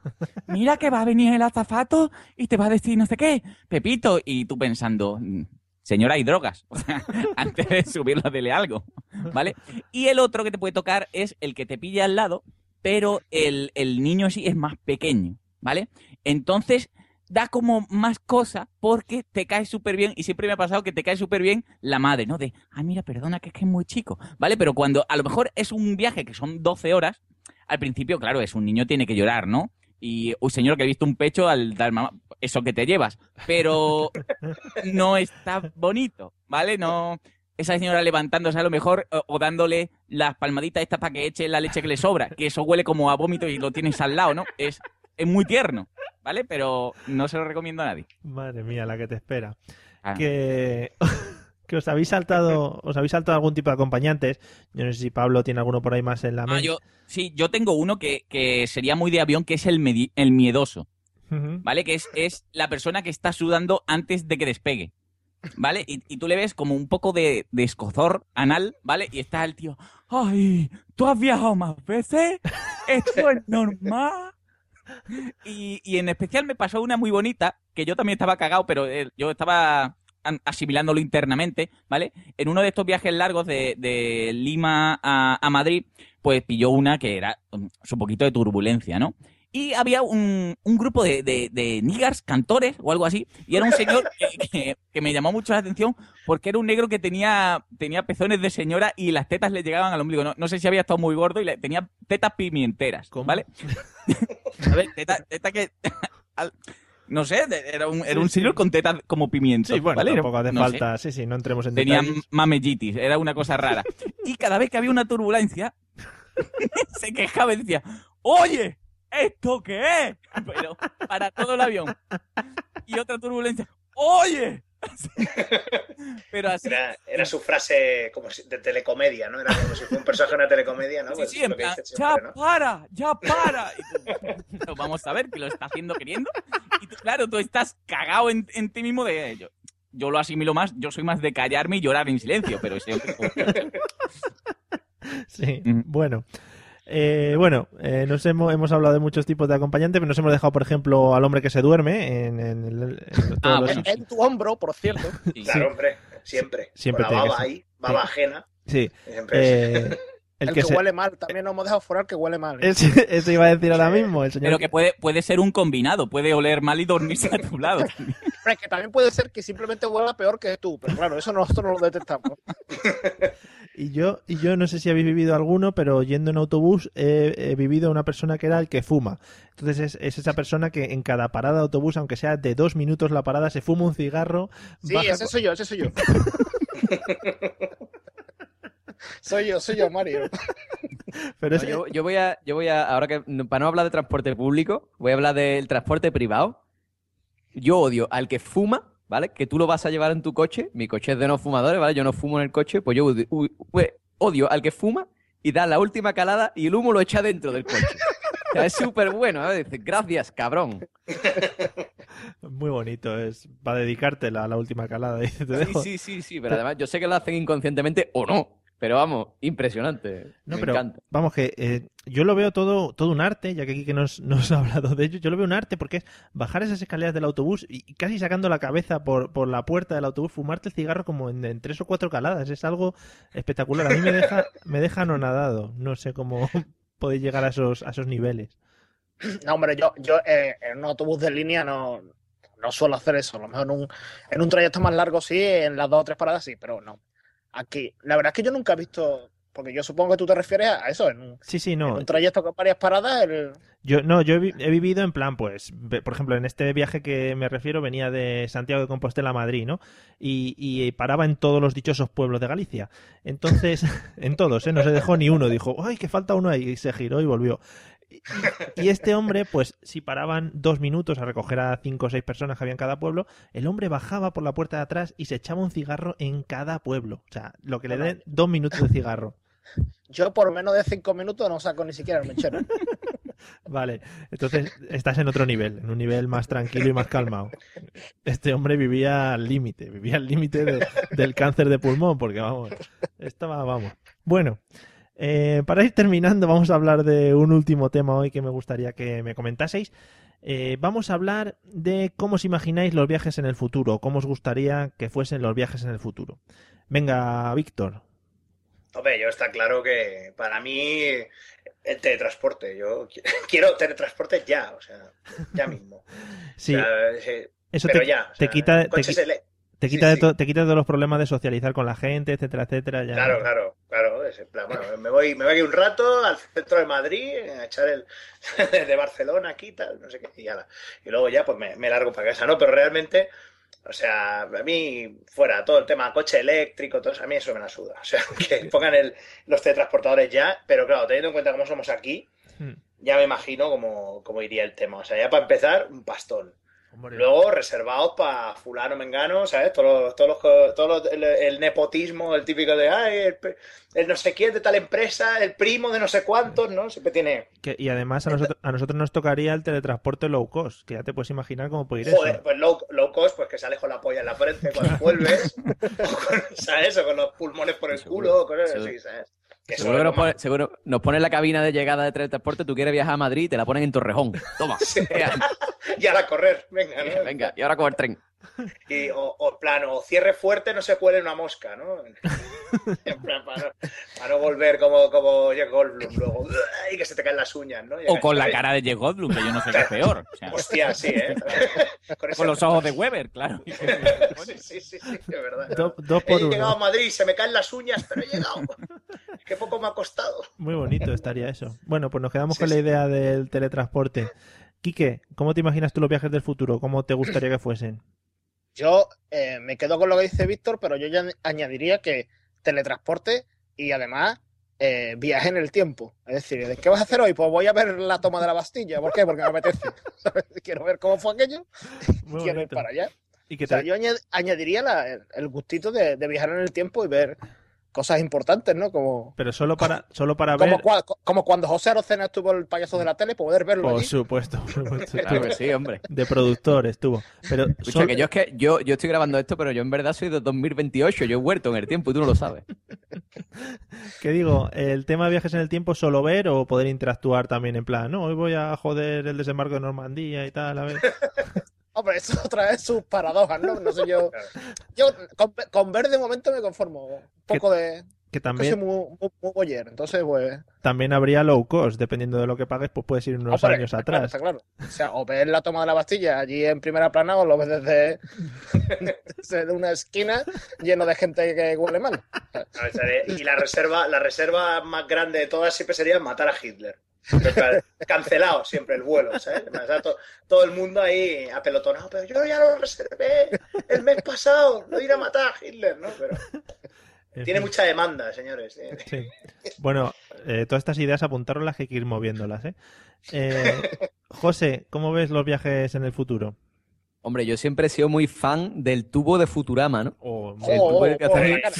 Mira que va a venir el azafato y te va a decir no sé qué. Pepito, y tú pensando, "Mm, señora, hay drogas. Antes de subirlo, dele algo. ¿Vale? Y el otro que te puede tocar es el que te pilla al lado, pero el, el niño sí es más pequeño. ¿Vale? Entonces, da como más cosa porque te cae súper bien y siempre me ha pasado que te cae súper bien la madre, ¿no? De, ah, mira, perdona que es que es muy chico, ¿vale? Pero cuando a lo mejor es un viaje que son 12 horas, al principio, claro, es un niño, tiene que llorar, ¿no? Y, uy, señor, que he visto un pecho al dar mamá, eso que te llevas, pero no está bonito, ¿vale? No, esa señora levantándose a lo mejor o, o dándole las palmaditas estas para que eche la leche que le sobra, que eso huele como a vómito y lo tienes al lado, ¿no? Es, es muy tierno, ¿vale? Pero no se lo recomiendo a nadie. Madre mía, la que te espera. Ah. Que, que os habéis saltado, os habéis saltado algún tipo de acompañantes. Yo no sé si Pablo tiene alguno por ahí más en la Ah, mente. yo, sí, yo tengo uno que, que sería muy de avión, que es el, medi- el miedoso. ¿vale? Que es, es la persona que está sudando antes de que despegue, ¿vale? Y, y tú le ves como un poco de, de escozor anal, ¿vale? Y está el tío, ¡ay! ¿Tú has viajado más veces? ¿Esto es normal? Y, y en especial me pasó una muy bonita, que yo también estaba cagado, pero eh, yo estaba asimilándolo internamente, ¿vale? En uno de estos viajes largos de, de Lima a, a Madrid, pues pilló una que era um, un poquito de turbulencia, ¿no? Y había un, un grupo de, de, de niggers, cantores o algo así, y era un señor que, que- que me llamó mucho la atención porque era un negro que tenía, tenía pezones de señora y las tetas le llegaban al ombligo. No, no sé si había estado muy gordo y le- tenía tetas pimienteras, ¿vale? A ver, teta, teta que... no sé, era un, era un señor con tetas como pimientos. Sí, bueno, ¿vale? tampoco hace No sé. falta. Sí, sí, no entremos en Tenía detalles. mamellitis, era una cosa rara. Y cada vez que había una turbulencia, se quejaba y decía, oye, ¿esto qué es? Pero para todo el avión. Y otra turbulencia, oye. Pero así. Era, era su frase como si- de telecomedia, ¿no? Era como si fuera un personaje de una telecomedia, ¿no? Sí, Pues sí, en plan, ya siempre, ¿no? para, ya para. Y tú, "No, vamos a ver que lo está haciendo queriendo. Y tú, claro, tú estás cagado en, en ti mismo de ello. Yo lo asimilo más, yo soy más de callarme y llorar en silencio, pero Sí, bueno. Eh, bueno, eh, nos hemos, hemos hablado de muchos tipos de acompañantes, pero nos hemos dejado, por ejemplo, al hombre que se duerme en, en el- en todos los- en, en tu hombro, por cierto. Claro, hombre, siempre. Siempre Con la baba ahí, baba Sí. ajena. Sí. Eh, El, el que, que se- huele mal, también nos hemos dejado fuera el que huele mal. ¿eh? Eso iba a decir ahora mismo, el señor. Pero que puede, puede ser un combinado, puede oler mal y dormirse a tu lado. Pero es que también puede ser que simplemente huela peor que tú, pero claro, eso nosotros no lo detectamos. Y yo, y yo no sé si habéis vivido alguno, pero yendo en autobús he, he vivido una persona que era el que fuma. Entonces es, es esa persona que en cada parada de autobús, aunque sea de dos minutos la parada, se fuma un cigarro. Sí, baja ese soy yo, ese soy yo. soy yo, soy yo, Mario. Pero No, es- yo, yo voy a, yo voy a, ahora que, para no hablar de transporte público, voy a hablar del transporte privado. Yo odio al que fuma, ¿vale? Que tú lo vas a llevar en tu coche. Mi coche es de no fumadores, ¿vale? Yo no fumo en el coche, pues yo odio, al que fuma y da la última calada y el humo lo echa dentro del coche. O sea, es súper bueno, ¿eh? Gracias, cabrón. Muy bonito, es para dedicártela a la última calada. te Sí, sí, sí, sí, pero además yo sé que lo hacen inconscientemente o no. Pero vamos, impresionante. No, Me pero encanta. vamos que eh, yo lo veo todo, todo un arte, ya que aquí que nos, nos ha hablado de ello, yo lo veo un arte porque es bajar esas escaleras del autobús y, casi sacando la cabeza por, por la puerta del autobús, fumarte el cigarro como en, en tres o cuatro caladas. Es algo espectacular. A mí me deja, me deja anonadado. No sé cómo podéis llegar a esos, a esos niveles. No, hombre, yo, yo eh, en un autobús de línea no, no suelo hacer eso. A lo mejor en un, en un trayecto más largo sí, en las dos o tres paradas sí, pero no. Aquí, la verdad es que yo nunca he visto, porque yo supongo que tú te refieres a eso, en un, Sí, sí, en no. un trayecto con varias paradas, el, Yo, no, yo he, vi- he vivido en plan, pues, por ejemplo, en este viaje que me refiero venía de Santiago de Compostela a Madrid, ¿no? Y, y paraba en todos los dichosos pueblos de Galicia. Entonces, en todos, ¿eh? No se dejó ni uno. Dijo, ¡ay, que falta uno ahí! Y se giró y volvió. Y, este hombre, pues, si paraban dos minutos a recoger a cinco o seis personas que había en cada pueblo, el hombre bajaba por la puerta de atrás y se echaba un cigarro en cada pueblo. O sea, lo que le den dos minutos de cigarro. yo por menos de cinco minutos no saco ni siquiera el mechero. Vale, entonces estás en otro nivel, en un nivel más tranquilo y más calmado. Este hombre vivía al límite, vivía al límite de- del cáncer de pulmón, porque vamos, estaba, vamos. Bueno, eh, para ir terminando, vamos a hablar de un último tema hoy que me gustaría que me comentaseis. Eh, vamos a hablar de cómo os imagináis los viajes en el futuro, cómo os gustaría que fuesen los viajes en el futuro. Venga, Víctor. Hombre, yo está claro que para mí el teletransporte, yo qui- quiero teletransporte ya, o sea, ya mismo. Sí, O sea, eh, eso pero te, ya. o te quita, te, te Sí, quita de sí. te quita de los problemas de socializar con la gente, etcétera, etcétera. Ya. Claro, claro, claro. es en plan, bueno, me voy, me voy aquí un rato al centro de Madrid a echar el de Barcelona aquí, tal, no sé qué, y, ala. y luego ya pues me, me largo para casa, ¿no? Pero realmente, o sea, a mí fuera todo el tema coche eléctrico, todo eso, a mí eso me la suda. O sea, que pongan el, los teletransportadores ya, pero claro, teniendo en cuenta cómo somos aquí, Hmm. ya me imagino cómo, cómo iría el tema. O sea, ya para empezar, un pastón. Luego reservados para fulano mengano, ¿sabes? Todos los, todos los, todos los- el, el nepotismo, el típico de, ay, el, pe- el no sé quién de tal empresa, el primo de no sé cuántos, ¿no? Siempre tiene, Que- y además a nosotros, a nosotros nos tocaría el teletransporte low cost, que ya te puedes imaginar cómo puede ir joder, eso. pues low, low cost, pues que sales con la polla en la frente cuando vuelves, o con, ¿sabes? O con los pulmones por el culo, o cosas así, ¿sabes? Que Seguro nos pone, seguro nos pone en la cabina de llegada de teletransporte, tú quieres viajar a Madrid y te la ponen en Torrejón. Toma. Y ahora a correr, venga, ¿no? Venga, y ahora coger tren. Y, o, o cierre fuerte, no se cuele una mosca, ¿no? Para no, para no volver como, como Jeff Goldblum luego, y que se te caen las uñas, ¿no? O con la cara de Jeff Goldblum, que yo no sé qué es peor. O sea, Hostia, sí, ¿eh? Con, ese- con los ojos de Weber, claro. Sí, sí, sí, sí, de verdad. Do- dos por He uno. llegado a Madrid, se me caen las uñas, pero he llegado. Qué poco me ha costado. Muy bonito estaría eso. Bueno, pues nos quedamos Sí, con la idea del teletransporte. Quique, ¿cómo te imaginas tú los viajes del futuro? ¿Cómo te gustaría que fuesen? Yo eh, me quedo con lo que dice Víctor, pero yo ya añadiría que teletransporte y además eh, viaje en el tiempo. Es decir, ¿de ¿qué vas a hacer hoy? Pues voy a ver la toma de la Bastilla. ¿Por qué? Porque me apetece. ¿sabes? Quiero ver cómo fue aquello. Muy Quiero ir para allá. Y que O sea, te- yo añad- añadiría la- el gustito de, de viajar en el tiempo y ver cosas importantes, ¿no? Como, Pero solo para, solo para como, ver. cua- como cuando José Arocena estuvo el payaso de la tele, poder verlo Por allí. supuesto, por supuesto. Claro que sí, hombre. De productor estuvo. Pero Escucha, solo- que yo es que yo, yo estoy grabando esto, pero yo en verdad soy de 2028. Yo he vuelto en el tiempo y tú no lo sabes. ¿Qué digo? ¿El tema de viajes en el tiempo solo ver o poder interactuar también en plan, no, hoy voy a joder el desembarco de Normandía y tal, a ver? Hombre, eso otra vez sus paradojas, ¿no? No sé yo. Yo con, con ver de momento me conformo. Un poco de. Que que soy también, muy, muy, muy boyer, entonces, pues. también habría low cost, dependiendo de lo que pagues, pues puedes ir unos hombre, años está claro, atrás. está claro. O sea, o ves la toma de la Bastilla allí en primera plana o lo ves desde, desde una esquina lleno de gente que huele mal. Y la reserva, la reserva más grande de todas siempre sería matar a Hitler. Cancelado siempre el vuelo, ¿sabes? Todo el mundo ahí apelotonado, pero yo ya lo reservé el mes pasado, no ir a matar a Hitler, ¿no? Pero En Tiene mucha demanda, señores. Eh, Sí. Bueno, eh, todas estas ideas apuntarlas que hay que ir moviéndolas, ¿eh? Eh, José, ¿cómo ves los viajes en el futuro? Hombre, yo siempre he sido muy fan del tubo de Futurama, ¿no? Oh, El oh, tubo oh, que oh, hace la cara.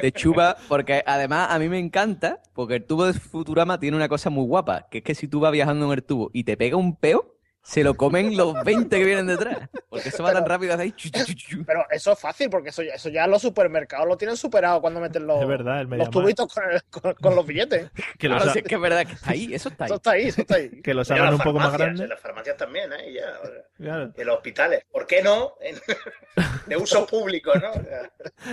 de chupa, porque además a mí me encanta, porque el tubo de Futurama tiene una cosa muy guapa, que es que si tú vas viajando en el tubo y te pega un peo, se lo comen los 20 que vienen detrás. Porque eso va tan rápido hace ahí, chu, chu, chu, chu. Pero eso es fácil, porque eso ya, eso ya los supermercados lo tienen superado cuando meten los, Es verdad, el los tubitos con, el- con- con los billetes. Que los, Claro, ha- si es que es verdad que está ahí, eso está ahí. Eso está ahí, eso está ahí. que los hagan un poco más grandes. En las farmacias también, ¿eh? Y ya, o sea, Claro. en los hospitales. ¿Por qué no? En- de uso público, ¿no?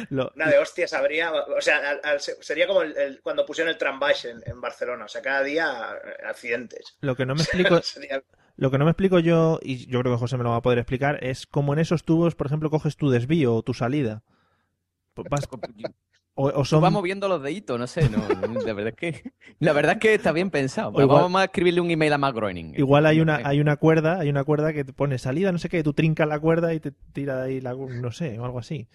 Lo- una de hostias habría. O sea, al- al- sería como el, el- cuando pusieron el trambaix en, en Barcelona. O sea, cada día eh, accidentes. Lo que no me explico, Sería- lo que no me explico yo, y yo creo que José me lo va a poder explicar, es cómo en esos tubos, por ejemplo, coges tu desvío o tu salida. Vas- o, o Tú son vas moviendo los deditos, no sé, no, la verdad es que la verdad es que está bien pensado. Igual- Vamos a escribirle un email a Matt Groening. igual hay una hay una cuerda, hay una cuerda que te pone salida, no sé qué, tú trincas la cuerda y te tira de ahí la, no sé, o algo así.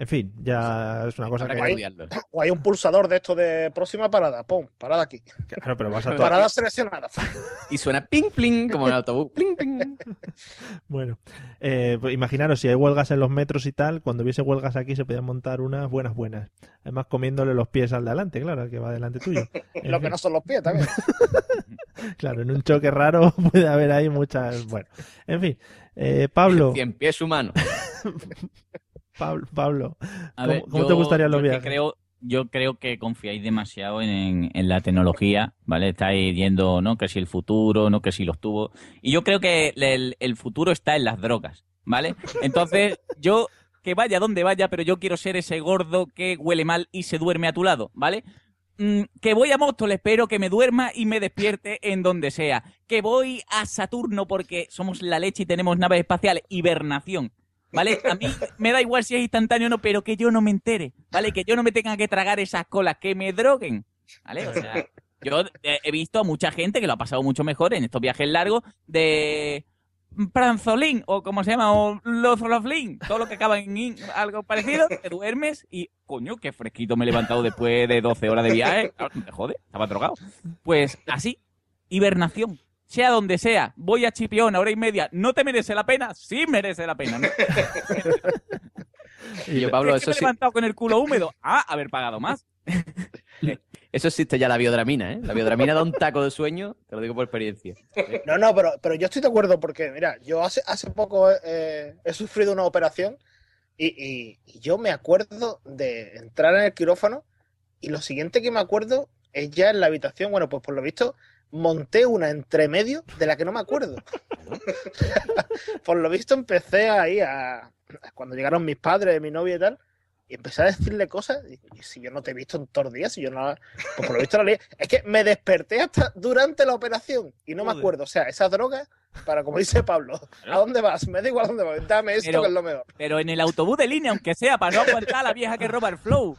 En fin, ya es una cosa Habrá que, que estudiarlo. O hay un pulsador de esto de próxima parada, pum, parada aquí. claro, pero vas a to- Parada seleccionada. Y suena ping pling como en el autobús. Pling pling. Bueno, eh, pues imaginaros si hay huelgas en los metros y tal, cuando hubiese huelgas aquí se podían montar unas buenas buenas. Además comiéndole los pies al de adelante, claro, al que va delante tuyo. En Lo que no son los pies también. Claro, en un choque raro puede haber ahí muchas. Bueno, en fin. Eh, Pablo, Cien pies humanos. Pablo, Pablo, A ¿cómo, ver, cómo te yo- gustarían los yo viajes? creo, yo creo que confiáis demasiado en, en la tecnología, ¿vale? Estáis viendo, ¿no? Que si el futuro, ¿no? Que si los tubos. Y yo creo que el, el futuro está en las drogas, ¿vale? Entonces, yo, que vaya donde vaya, pero yo quiero ser ese gordo que huele mal y se duerme a tu lado, ¿vale? Mm, que voy a Móstoles, espero que me duerma y me despierte en donde sea. Que voy a Saturno porque somos la leche y tenemos naves espaciales. Hibernación. ¿Vale? A mí me da igual si es instantáneo o no, pero que yo no me entere. ¿Vale? Que yo no me tenga que tragar esas colas, que me droguen. ¿Vale? O sea, yo he visto a mucha gente que lo ha pasado mucho mejor en estos viajes largos de pranzolín o como se llama, o lozoloflin, todo lo que acaba en algo parecido, te duermes y, coño, qué fresquito me he levantado después de 12 horas de viaje. Te jode, estaba drogado. Pues así, hibernación. Sea donde sea, voy a Chipión a hora y media, ¿no te merece la pena? Sí merece la pena. ¿no? Y yo, Pablo, ¿Es que eso me he levantado con el culo húmedo? Ah, haber pagado más. eso existe ya la biodramina, ¿eh? La biodramina da un taco de sueño, te lo digo por experiencia. No, no, pero, pero yo estoy de acuerdo porque, mira, yo hace, hace poco eh, he sufrido una operación y, y- y yo me acuerdo de entrar en el quirófano y lo siguiente que me acuerdo es ya en la habitación, bueno, pues por lo visto monté una entre medio de la que no me acuerdo. por lo visto empecé ahí a, a cuando llegaron mis padres, mi novia y tal, y empecé a decirle cosas, y, y si yo no te he visto en todos los días, si yo no pues por lo visto la lié. Es que me desperté hasta durante la operación y no me acuerdo. O sea, esa droga, para como dice Pablo, ¿a dónde vas? Me da igual a dónde vas, dame esto Pero- que es lo mejor. Pero en el autobús de línea, aunque sea, para no aguantar a la vieja que roba el flow.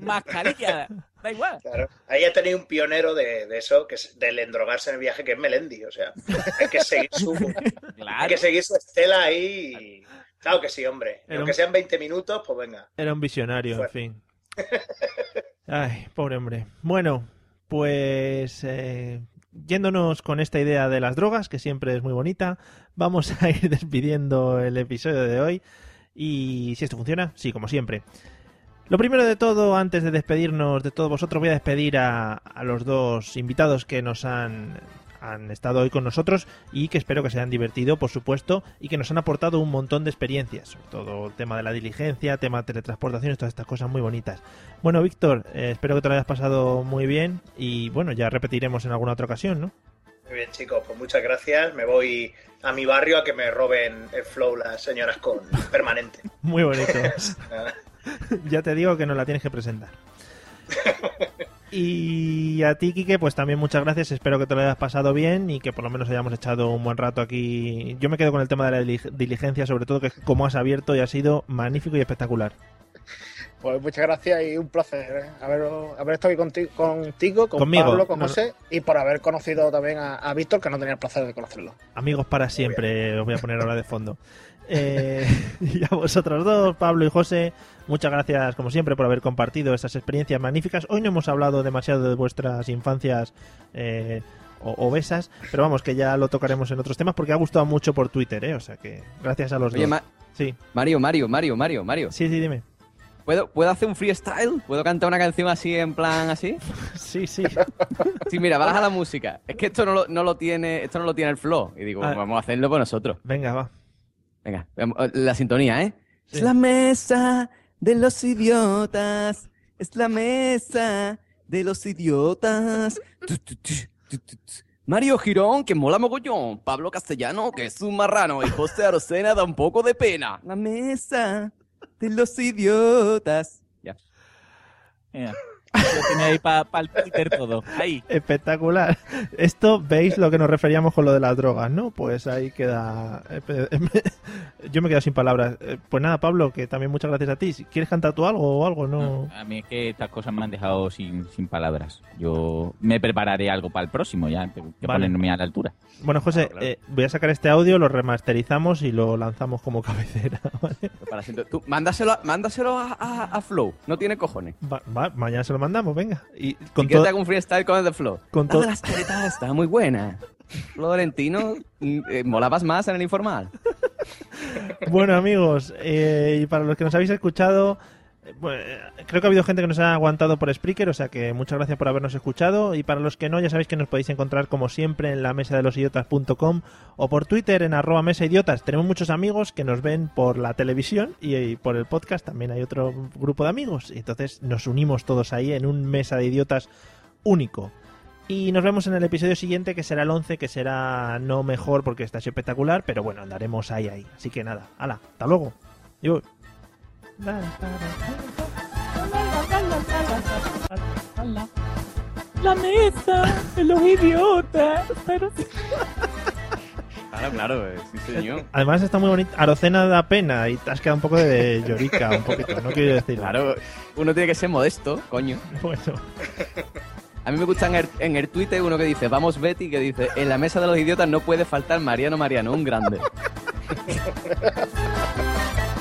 Mascarilla, da igual. Claro. Ahí ha tenido un pionero de, de eso, que es del endrogarse en el viaje, que es Melendi. O sea, hay que seguir su, hay que seguir su estela ahí. y- Claro que sí, hombre. Era Aunque un- sean 20 minutos, pues venga. Era un visionario, en fin. Ay, pobre hombre. Bueno, pues eh, yéndonos con esta idea de las drogas, que siempre es muy bonita, vamos a ir despidiendo el episodio de hoy. Y si esto funciona, sí, como siempre. Lo primero de todo, antes de despedirnos de todos vosotros, voy a despedir a, a los dos invitados que nos han, han estado hoy con nosotros y que espero que se hayan divertido, por supuesto, y que nos han aportado un montón de experiencias, sobre todo el tema de la diligencia, tema de teletransportaciones, todas estas cosas muy bonitas. Bueno, Víctor, eh, espero que te lo hayas pasado muy bien y bueno, ya repetiremos en alguna otra ocasión, ¿no? Muy bien, chicos, pues muchas gracias. Me voy a mi barrio a que me roben el flow las señoras con permanente. Muy bonito. Ya te digo que nos la tienes que presentar. Y a ti, Quique, pues también muchas gracias. Espero que te lo hayas pasado bien y que por lo menos hayamos echado un buen rato aquí. Yo me quedo con el tema de la dili- diligencia, sobre todo que como has abierto y ha sido magnífico y espectacular. Pues muchas gracias y un placer ¿eh? haber, haber estado aquí contigo, contigo con Conmigo. Pablo, con no. José y por haber conocido también a, a Víctor, que no tenía el placer de conocerlo. Amigos para siempre, os voy a poner ahora de fondo. Eh, y a vosotros dos, Pablo y José, muchas gracias como siempre por haber compartido estas experiencias magníficas. Hoy no hemos hablado demasiado de vuestras infancias eh, obesas, pero vamos, que ya lo tocaremos en otros temas porque ha gustado mucho por Twitter, ¿eh? O sea que gracias a los Oye, dos. Ma- Sí, Mario, Mario, Mario, Mario, Mario. sí, sí, dime. ¿Puedo, ¿Puedo hacer un freestyle? ¿Puedo cantar una canción así en plan así? Sí, sí. Sí, mira, baja la música. Es que esto no lo, no lo tiene, esto no lo tiene el flow. Y digo, Ah. vamos a hacerlo por nosotros. Venga, va. Venga, la sintonía, ¿eh? Sí. Es la mesa de los idiotas. Es la mesa de los idiotas. Mario Girón, que mola mogollón. Pablo Castellano, que es un marrano. Y José Arocena da un poco de pena. La mesa de los idiotas. Lo tiene ahí para el Twitter todo. Ahí. Espectacular. Esto veis lo que nos referíamos con lo de las drogas, ¿no? Pues ahí queda. Yo me quedo sin palabras. Eh, Pues nada, Pablo, que también muchas gracias a ti. Si ¿Quieres cantar tú algo o algo? No. A mí es que estas cosas me han dejado sin, sin palabras. Yo me prepararé algo para el próximo ya, que, Vale. ponerme a la altura. Bueno, José, eh, voy a sacar este audio, lo remasterizamos y lo lanzamos como cabecera. ¿vale? Para siento- tú, mándaselo, a- mándaselo a, a- a Flow. No tiene cojones. Va, va, mañana se lo mandamos, venga. Y Con todo. un freestyle con el de Flow. con La to- de las tetas está muy buena. Florentino, mm, eh, molabas más en el informal. Bueno, amigos, eh, y para los que nos habéis escuchado, creo que ha habido gente que nos ha aguantado por Spreaker, o sea que muchas gracias por habernos escuchado. Y para los que no, ya sabéis que nos podéis encontrar como siempre en la mesa de los idiotas.com o por Twitter en arroba mesa idiotas. Tenemos muchos amigos que nos ven por la televisión y, y por el podcast también hay otro grupo de amigos. Y entonces nos unimos todos ahí en un mesa de idiotas único. Y nos vemos en el episodio siguiente, que será el 11, que será no mejor porque está espectacular, pero bueno, andaremos ahí, ahí. Así que nada, hala, hasta luego. Yo. La mesa de los idiotas. Pero... Claro, claro, eh, sí señor. Además está muy bonito. Arocena da pena y te has quedado un poco de llorica, un poquito, no quiero decir. Claro, uno tiene que ser modesto, coño. Bueno, A mí me gusta en el, en el Twitter uno que dice, vamos Betty, que dice, en la mesa de los idiotas no puede faltar Mariano Mariano, un grande.